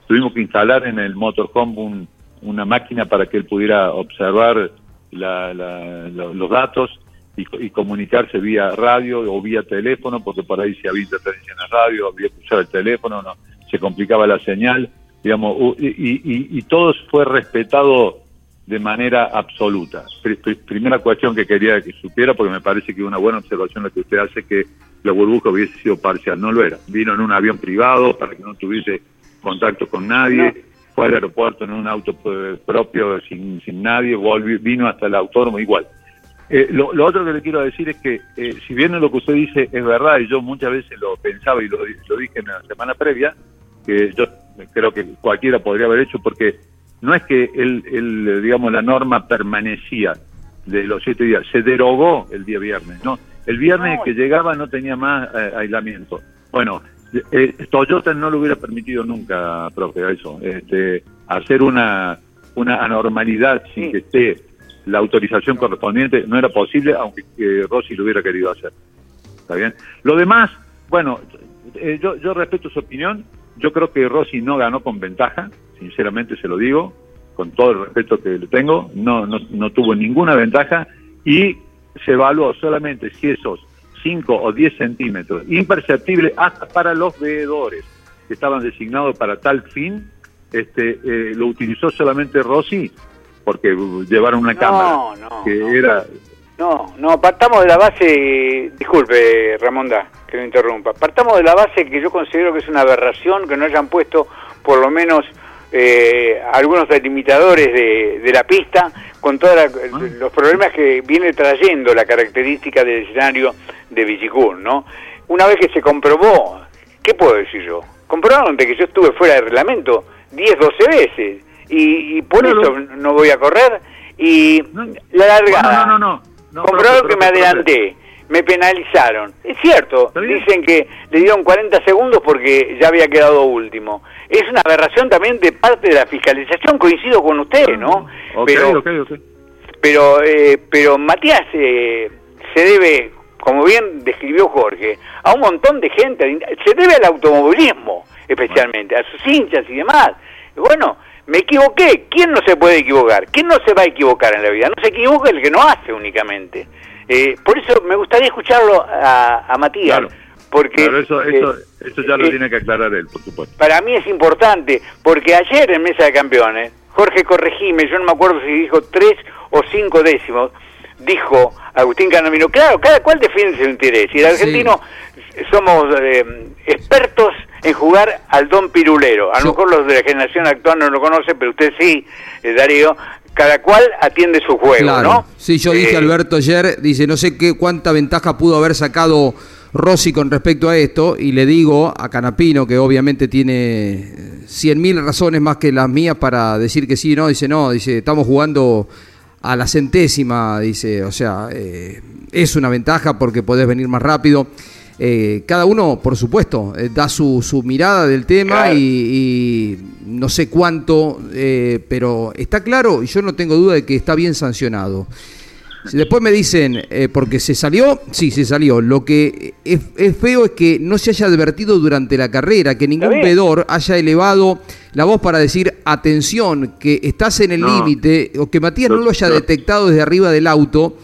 Tuvimos que instalar en el motorhome un- una máquina para que él pudiera observar la- la- lo- los datos y comunicarse vía radio o vía teléfono, porque por ahí si había interferencia en la radio, había que usar el teléfono, no, se complicaba la señal, digamos, y, y- y todo fue respetado de manera absoluta. Pri- pri- primera cuestión que quería que supiera, porque me parece que una buena observación la que usted hace, que la burbuja hubiese sido parcial, no lo era. Vino en un avión privado para que no tuviese contacto con nadie, fue al aeropuerto en un auto eh, propio sin, sin nadie, volvió, vino hasta el autónomo igual. Eh, lo, lo otro que le quiero decir es que, eh, si bien lo que usted dice es verdad, y yo muchas veces lo pensaba y lo, lo dije en la semana previa, que yo creo que cualquiera podría haber hecho, porque no es que el, el, digamos, la norma permanecía de los siete días, se derogó el día viernes, ¿no? El viernes que llegaba no tenía más eh, aislamiento. Bueno, eh, Toyota no lo hubiera permitido nunca, profe, a eso, este, hacer una, una anormalidad sin que esté la autorización correspondiente, no era posible, aunque eh, Rossi lo hubiera querido hacer. ¿Está bien? Lo demás, bueno, eh, yo, yo respeto su opinión, yo creo que Rossi no ganó con ventaja, sinceramente se lo digo, con todo el respeto que le tengo, no, no, no tuvo ninguna ventaja y se evaluó solamente si esos 5 o 10 centímetros, imperceptible hasta para los veedores que estaban designados para tal fin, este, eh, lo utilizó solamente Rossi porque llevaron una cámara no, que era No, no, partamos de la base, disculpe Ramonda que lo interrumpa, partamos de la base que yo considero que es una aberración que no hayan puesto por lo menos eh, algunos delimitadores de, de la pista con todos los problemas que viene trayendo la característica del escenario de Villicún, ¿no? Una vez que se comprobó, ¿qué puedo decir yo? Comprobaron de que yo estuve fuera de reglamento 10, 12 veces y, y por eso no voy a correr y la largada. No, no, no, no. profe, que me adelanté, me penalizaron. Es cierto, dicen que le dieron 40 segundos porque ya había quedado último. Es una aberración también de parte de la fiscalización, coincido con usted, ¿no? Ok, pero, ok, ok. pero, eh, pero Matías eh, se debe, como bien describió Jorge, a un montón de gente, se debe al automovilismo especialmente, a sus hinchas y demás. Bueno, me equivoqué, ¿quién no se puede equivocar? ¿Quién no se va a equivocar en la vida? No se equivoca el que no hace únicamente. Eh, por eso me gustaría escucharlo a, a Matías, Claro. porque Claro, eso, eh, eso ya lo eh, tiene que aclarar él, por supuesto. para mí es importante, porque ayer en Mesa de Campeones, Jorge corregime, yo no me acuerdo si dijo tres o cinco décimos, dijo Agustín Canamino, claro, cada cual defiende su interés, y el Sí. argentino somos eh, expertos en jugar al don pirulero, a lo mejor los de la generación actual no lo conocen, pero usted sí, eh, Darío, cada cual atiende su juego, Claro. ¿no? Sí, yo dije Eh, Alberto ayer, dice, no sé qué cuánta ventaja pudo haber sacado Rossi con respecto a esto, y le digo a Canapino, que obviamente tiene cien mil razones más que las mías para decir que sí, no, dice, no, dice, estamos jugando a la centésima, dice, o sea, eh, es una ventaja porque podés venir más rápido. Eh, cada uno, por supuesto, eh, da su, su mirada del tema Claro. y, y no sé cuánto, pero está claro y yo no tengo duda de que está bien sancionado. Después me dicen, eh, porque se salió, sí, se salió. Lo que es, es feo es que no se haya advertido durante la carrera, que ningún vedor haya elevado la voz para decir, atención, que estás en el No. límite, o que Matías no Lo- lo haya detectado desde arriba del auto.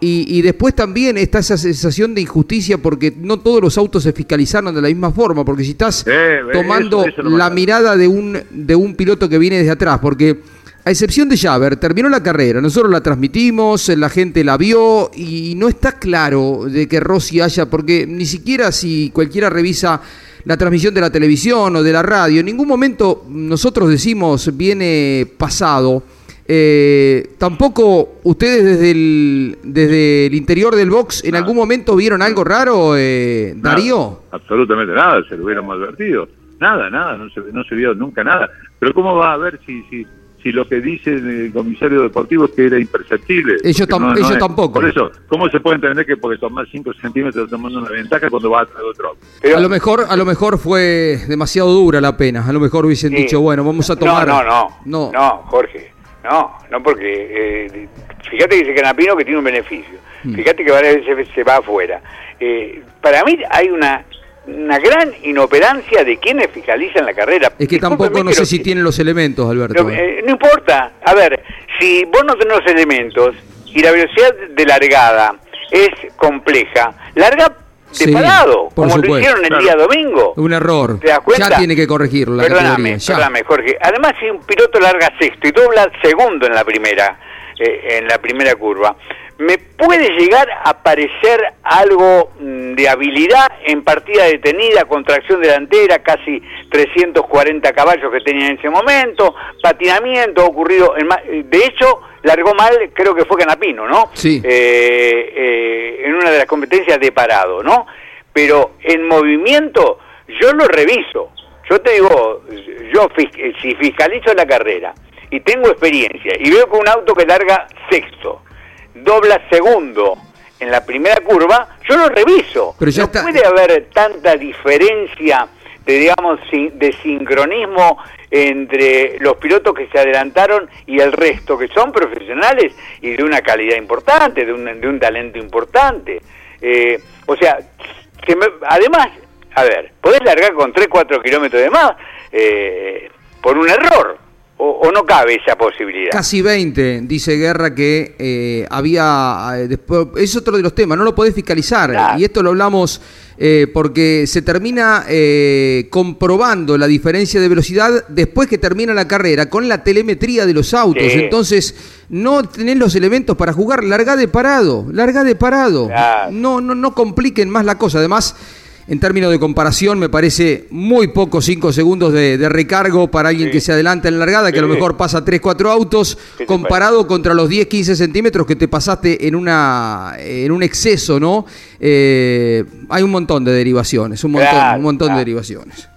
Y, y después también está esa sensación de injusticia porque no todos los autos se fiscalizaron de la misma forma, porque si estás Eh, eh, tomando eso- eso no la mirada de un, de un piloto que viene desde atrás, porque a excepción de Javer, terminó la carrera, nosotros la transmitimos, la gente la vio y no está claro de que Rossi haya, porque ni siquiera si cualquiera revisa la transmisión de la televisión o de la radio, en ningún momento nosotros decimos viene pasado. Eh, tampoco ustedes desde el, desde el interior del box en Nada. algún momento vieron algo raro, eh, Nada, Darío. absolutamente nada, se lo hubiéramos advertido. Nada, nada, no se, no se vio nunca nada. Pero ¿cómo va a ver si, si, si lo que dice el comisario deportivo es que era imperceptible. Ellos, tampoco. Por eso, ¿cómo se puede entender que porque tomás 5 centímetros tomando una ventaja cuando va atrás de otro? Pero- a lo mejor, a lo mejor fue demasiado dura la pena. A lo mejor hubiesen Sí. dicho, bueno, vamos a tomar. No, no, No. no. No, Jorge. No, no porque eh, fíjate que dice Canapino que tiene un beneficio. Mm. Fíjate que varias veces se va afuera. Eh, para mí hay una una gran inoperancia de quienes fiscalizan la carrera. Es que tampoco no sé si tienen los elementos, Alberto. no, eh, no importa. A ver, si vos no tenés los elementos y la velocidad de largada es compleja, larga de Sí, parado, por como lo supuesto. hicieron el Claro. día domingo. Un error. ¿Te das cuenta? Ya tiene que corregirlo la Perdóname, categoría. Ya. perdóname, Jorge. Además, si un piloto larga sexto y dobla segundo en la primera, eh, en la primera curva, me puede llegar a parecer algo mm, de habilidad en partida detenida, con tracción delantera, casi 340 caballos que tenía en ese momento, patinamiento ocurrido, en eh, de hecho, largó mal, creo que fue Canapino, ¿no? Sí. Eh, eh, en una de las competencias de parado, ¿no? Pero en movimiento yo lo reviso. Yo te digo, yo si fiscalizo la carrera y tengo experiencia y veo que un auto que larga sexto, dobla segundo en la primera curva, yo lo reviso. Pero ya no está- puede haber tanta diferencia de digamos de sincronismo entre los pilotos que se adelantaron y el resto que son profesionales y de una calidad importante de un, de un talento importante Eh, o sea que me- además a ver podés largar con 3 4 kilómetros de más eh, por un error o, o no cabe esa posibilidad Casi 20, dice Guerra que eh, había... eh, después, es otro de los temas, no lo podés fiscalizar. Claro. Y esto lo hablamos eh, porque se termina eh, comprobando la diferencia de velocidad después que termina la carrera con la telemetría de los autos. Sí. Entonces, no tenés los elementos para jugar. Larga de parado, larga de parado. Claro. No, no, no compliquen más la cosa. Además... En términos de comparación, me parece muy poco 5 segundos de, de recargo para alguien Sí. que se adelanta en la largada, que a lo mejor pasa 3, 4 autos, ¿Qué te comparado contra los 10, 15 centímetros que te pasaste en una en un exceso, ¿no? Eh, hay un montón de derivaciones, un montón, Claro, un montón claro. de derivaciones.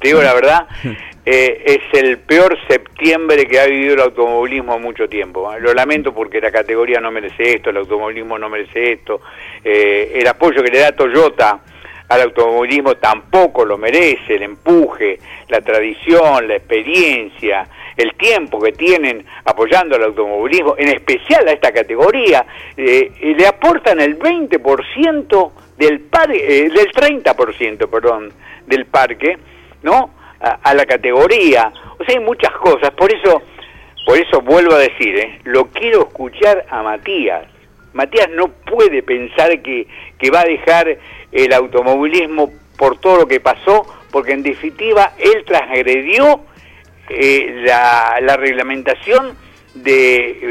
Te digo la verdad, [laughs] eh, es el peor septiembre que ha vivido el automovilismo en mucho tiempo. Lo lamento porque la categoría no merece esto, el automovilismo no merece esto. Eh, el apoyo que le da Toyota al automovilismo tampoco lo merece, el empuje, la tradición, la experiencia, el tiempo que tienen apoyando al automovilismo, en especial a esta categoría, eh, le aportan el 20% del parque, eh, del 30%, perdón, del parque, ¿no? A, a la categoría. O sea, hay muchas cosas, por eso por eso vuelvo a decir, ¿eh? lo quiero escuchar a Matías. Matías no puede pensar que, que va a dejar el automovilismo por todo lo que pasó, porque en definitiva él transgredió eh, la, la reglamentación del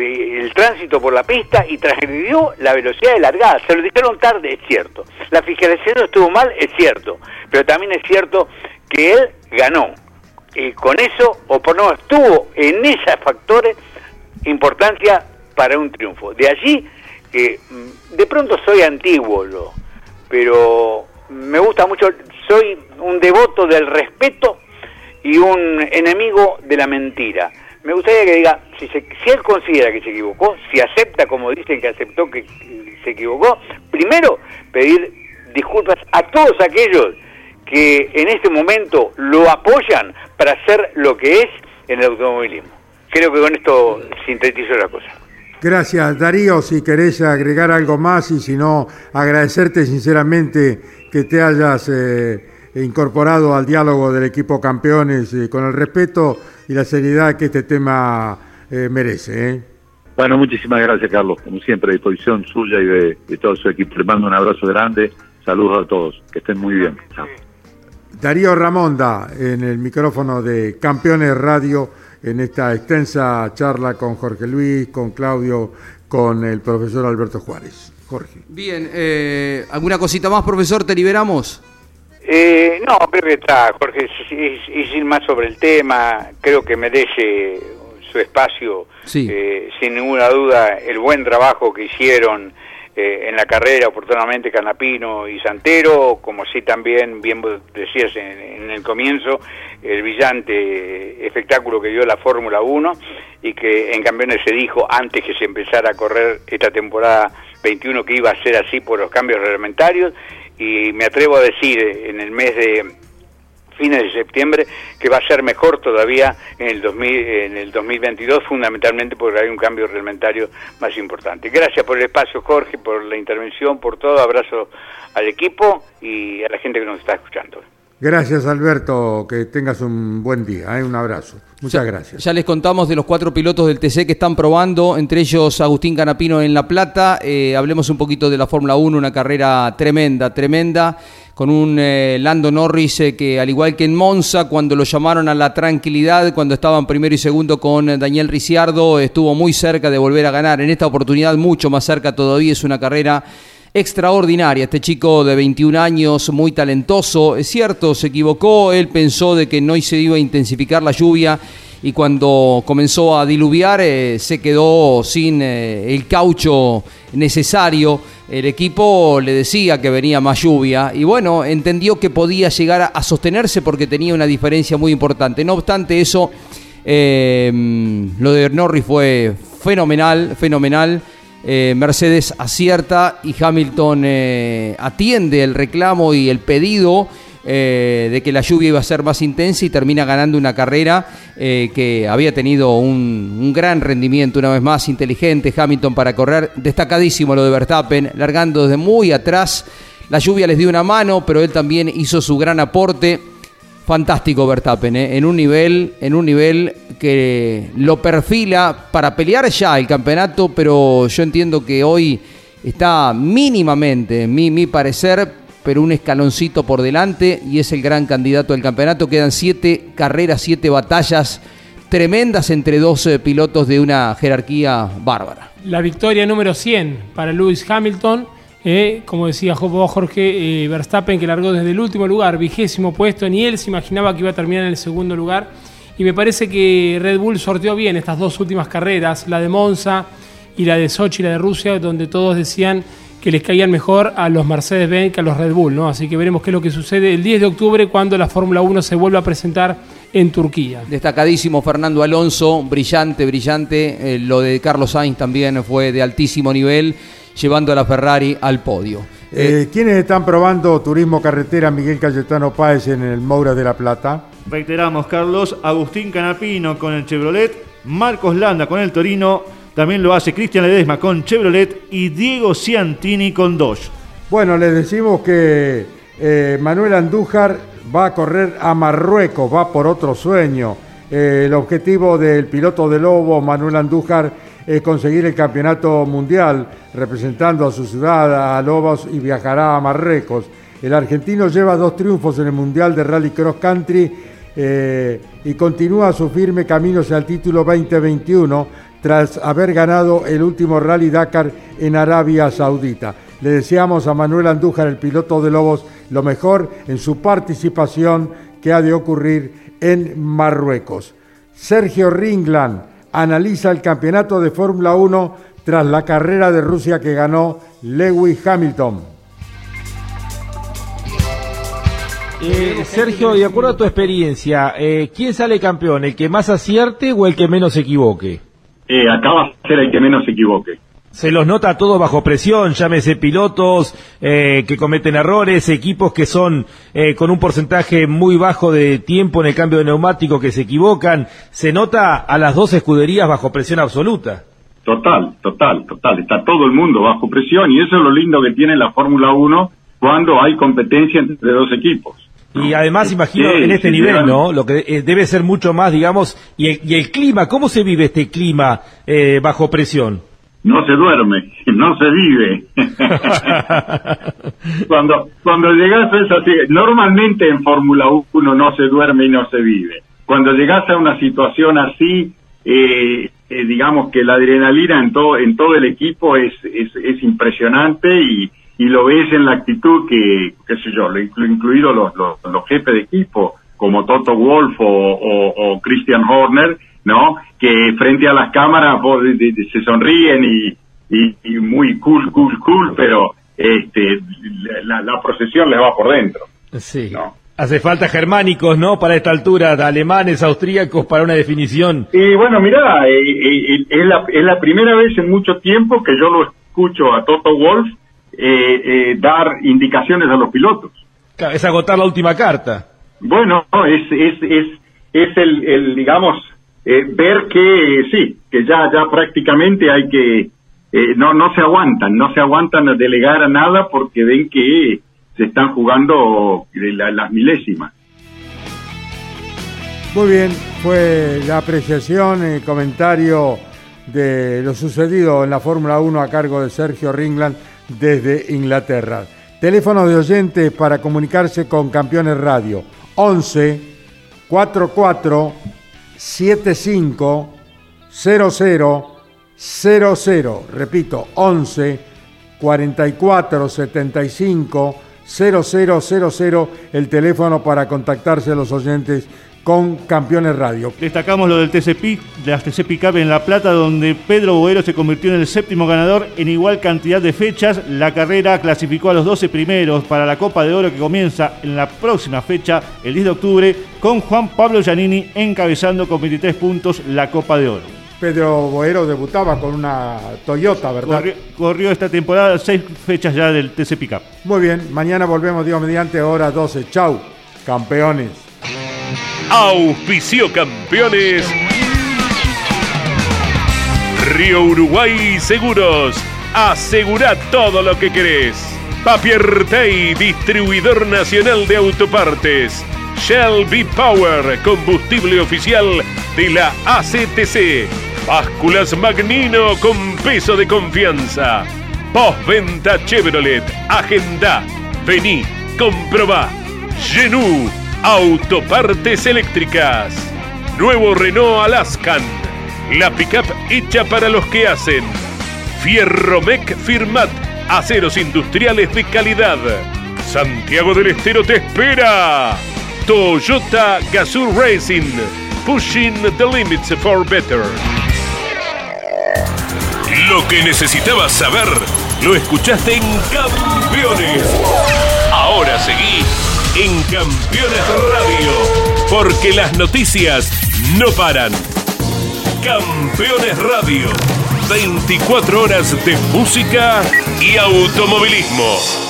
el tránsito por la pista y transgredió la velocidad de largada. Se lo dijeron tarde, es cierto. La fiscalización estuvo mal, es cierto. Pero también es cierto que él ganó. Y con eso, o por no, tuvo en esos factores importancia para un triunfo. De allí que mm, de pronto soy antiguo, pero me gusta mucho, soy un devoto del respeto y un enemigo de la mentira. Me gustaría que diga, si, se- si él considera que se equivocó, si acepta como dicen que aceptó que se equivocó, primero pedir disculpas a todos aquellos que en este momento lo apoyan para hacer lo que es en el automovilismo. Creo que con esto sintetizo la cosa. Gracias, Darío. Si querés agregar algo más y si no, agradecerte sinceramente que te hayas eh, incorporado al diálogo del equipo campeones eh, con el respeto y la seriedad que este tema eh, merece. Bueno, muchísimas gracias, Carlos. Como siempre, a disposición suya y de, de todo su equipo. Le mando un abrazo grande. Saludos a todos. Que estén muy bien. Chao. Darío Ramonda en el micrófono de Campeones Radio en esta extensa charla con Jorge Luis, con Claudio, con el profesor Alberto Juárez. Jorge. Bien, eh, ¿alguna cosita más, profesor? ¿Te liberamos? Eh, no, creo que está, Jorge, y sin más sobre el tema, creo que merece su espacio, Sí. eh, sin ninguna duda, el buen trabajo que hicieron eh, en la carrera oportunamente Canapino y Santero, como sí también, bien decías en, en el comienzo, el brillante espectáculo que dio la Fórmula 1 y que en campeones se dijo antes que se empezara a correr esta temporada 21 que iba a ser así por los cambios reglamentarios. Y me atrevo a decir en el mes de fines de septiembre, que va a ser mejor todavía en el, 2000, en el 2022, fundamentalmente porque hay un cambio reglamentario más importante. Gracias por el espacio, Jorge, por la intervención, por todo. Abrazo al equipo y a la gente que nos está escuchando. Gracias Alberto, que tengas un buen día, ¿eh? un abrazo. Muchas Ya- gracias. Ya les contamos de los cuatro pilotos del TC que están probando, entre ellos Agustín Canapino en La Plata. Eh, hablemos un poquito de la Fórmula 1, una carrera tremenda, tremenda, con un eh, Lando Norris que al igual que en Monza, cuando lo llamaron a la tranquilidad, cuando estaban primero y segundo con Daniel Ricciardo, estuvo muy cerca de volver a ganar. En esta oportunidad mucho más cerca todavía, es una carrera extraordinaria. Este chico de 21 años, muy talentoso, es cierto, se equivocó, él pensó de que no se iba a intensificar la lluvia y cuando comenzó a diluviar eh, se quedó sin eh, el caucho necesario. El equipo le decía que venía más lluvia y bueno, entendió que podía llegar a, sostenerse porque tenía una diferencia muy importante. No obstante eso, eh, lo de Norris fue fenomenal, fenomenal. Eh, Mercedes acierta y Hamilton eh, atiende el reclamo y el pedido eh, de que la lluvia iba a ser más intensa y termina ganando una carrera que había tenido un, un gran rendimiento, una vez más inteligente Hamilton para correr, destacadísimo lo de Verstappen, largando desde muy atrás. La lluvia les dio una mano, pero él también hizo su gran aporte. Fantástico Verstappen, ¿eh? en un nivel, en un nivel que lo perfila para pelear ya el campeonato, pero yo entiendo que hoy está mínimamente, en mi, mi parecer, pero un escaloncito por delante y es el gran candidato al campeonato. Quedan siete carreras, siete batallas tremendas entre dos eh, pilotos de una jerarquía bárbara. La victoria número 100 para Lewis Hamilton. Eh, como decía Jorge eh, Verstappen, que largó desde el último lugar, vigésimo puesto. Ni él se imaginaba que iba a terminar en el segundo lugar. Y me parece que Red Bull sorteó bien estas dos últimas carreras, la de Monza y la de Sochi, la de Rusia, donde todos decían que les caían mejor a los Mercedes-Benz que a los Red Bull. ¿no? Así que veremos qué es lo que sucede el 10 de octubre cuando la Fórmula 1 se vuelva a presentar en Turquía. Destacadísimo Fernando Alonso, brillante, brillante. Eh, lo de Carlos Sainz también fue de altísimo nivel, llevando a la Ferrari al podio. Eh, ¿Quiénes están probando turismo carretera Miguel Cayetano Páez en el Moura de la Plata? Reiteramos, Carlos, Agustín Canapino con el Chevrolet, Marcos Landa con el Torino, también lo hace Cristian Ledesma con Chevrolet y Diego Ciantini con Dodge. Bueno, les decimos que eh, Manuel Andújar va a correr a Marruecos, va por otro sueño. Eh, el objetivo del piloto de Lobo, Manuel Andújar, es conseguir el campeonato mundial representando a su ciudad, a Lobos, y viajará a Marruecos. El argentino lleva dos triunfos en el Mundial de Rally Cross Country eh, y continúa su firme camino hacia el título 2021 tras haber ganado el último Rally Dakar en Arabia Saudita. Le deseamos a Manuel Andújar, el piloto de Lobos, lo mejor en su participación que ha de ocurrir en Marruecos. Sergio Ringland analiza el campeonato de Fórmula 1 tras la carrera de Rusia que ganó Lewis Hamilton. Eh, Sergio, de acuerdo a tu experiencia, eh, ¿quién sale campeón? ¿El que más acierte o el que menos se equivoque? Eh, acá va a ser el que menos se equivoque. Se los nota a todos bajo presión, llámese pilotos eh, que cometen errores, equipos que son eh, con un porcentaje muy bajo de tiempo en el cambio de neumático que se equivocan. Se nota a las dos escuderías bajo presión absoluta. Total, total, total. Está todo el mundo bajo presión y eso es lo lindo que tiene la Fórmula 1 cuando hay competencia entre dos equipos. Y además, imagino, Sí, en este sí, nivel, ¿no? Lo que eh, debe ser mucho más, digamos, y el, y el clima, ¿cómo se vive este clima eh, bajo presión? No se duerme, [laughs] no se vive. [laughs] cuando cuando llegas a esa normalmente en Fórmula 1 no se duerme y no se vive. Cuando llegas a una situación así, eh, eh, digamos que la adrenalina en todo en todo el equipo es es, es impresionante y, y lo ves en la actitud que qué sé yo, lo inclu- incluido los, los, los jefes de equipo como Toto Wolf o, o, o Christian Horner, ¿no? Que frente a las cámaras vos, de- de- se sonríen y, y, y muy cool, cool, cool, pero este, la, la procesión les va por dentro. Sí. Hace falta germánicos, ¿no? Para esta altura, alemanes, austríacos, para una definición. Y bueno, mira, eh, eh, es, la, es la primera vez en mucho tiempo que yo lo escucho a Toto Wolf eh, dar indicaciones a los pilotos. Claro, es agotar la última carta. Bueno, es, es, es, es el, el digamos, ver que sí, que ya, ya prácticamente hay que, no, no se aguantan, no se aguantan a delegar a nada porque ven que se están jugando la, las milésimas. Muy bien, fue la apreciación y comentario de lo sucedido en la Fórmula 1 a cargo de Sergio Ringland desde Inglaterra. Teléfono de oyentes para comunicarse con Campeones Radio 11 44 75 00 00. Repito, 11 44 75 0000 el teléfono para contactarse a los oyentes con Campeones Radio. Destacamos lo del TCP, de las TC Cup en La Plata, donde Pedro Boero se convirtió en el séptimo ganador en igual cantidad de fechas. La carrera clasificó a los 12 primeros para la Copa de Oro que comienza en la próxima fecha, el 10 de octubre, con Juan Pablo Giannini encabezando con 23 puntos la Copa de Oro. Pedro Boero debutaba con una Toyota, ¿verdad? Corrió, esta temporada seis fechas ya del TC Pickup. Muy bien, mañana volvemos, Dios mediante, hora 12. Chau, campeones. Auspicio campeones. Río Uruguay Seguros. Asegura todo lo que querés. Papier Tay, distribuidor nacional de autopartes. Shell V-Power, combustible oficial de la ACTC. Básculas Magnino con peso de confianza. Postventa Chevrolet. Agenda. Vení, comprobá. Genú. Autopartes eléctricas. Nuevo Renault Alaskan. La pickup hecha para los que hacen. Fierromec Firmat. Aceros industriales de calidad. Santiago del Estero te espera. Toyota Gazoo Racing, pushing the limits for better. Lo que necesitabas saber, lo escuchaste en Campeones. Ahora seguí en Campeones Radio, porque las noticias no paran. Campeones Radio, 24 horas de música y automovilismo.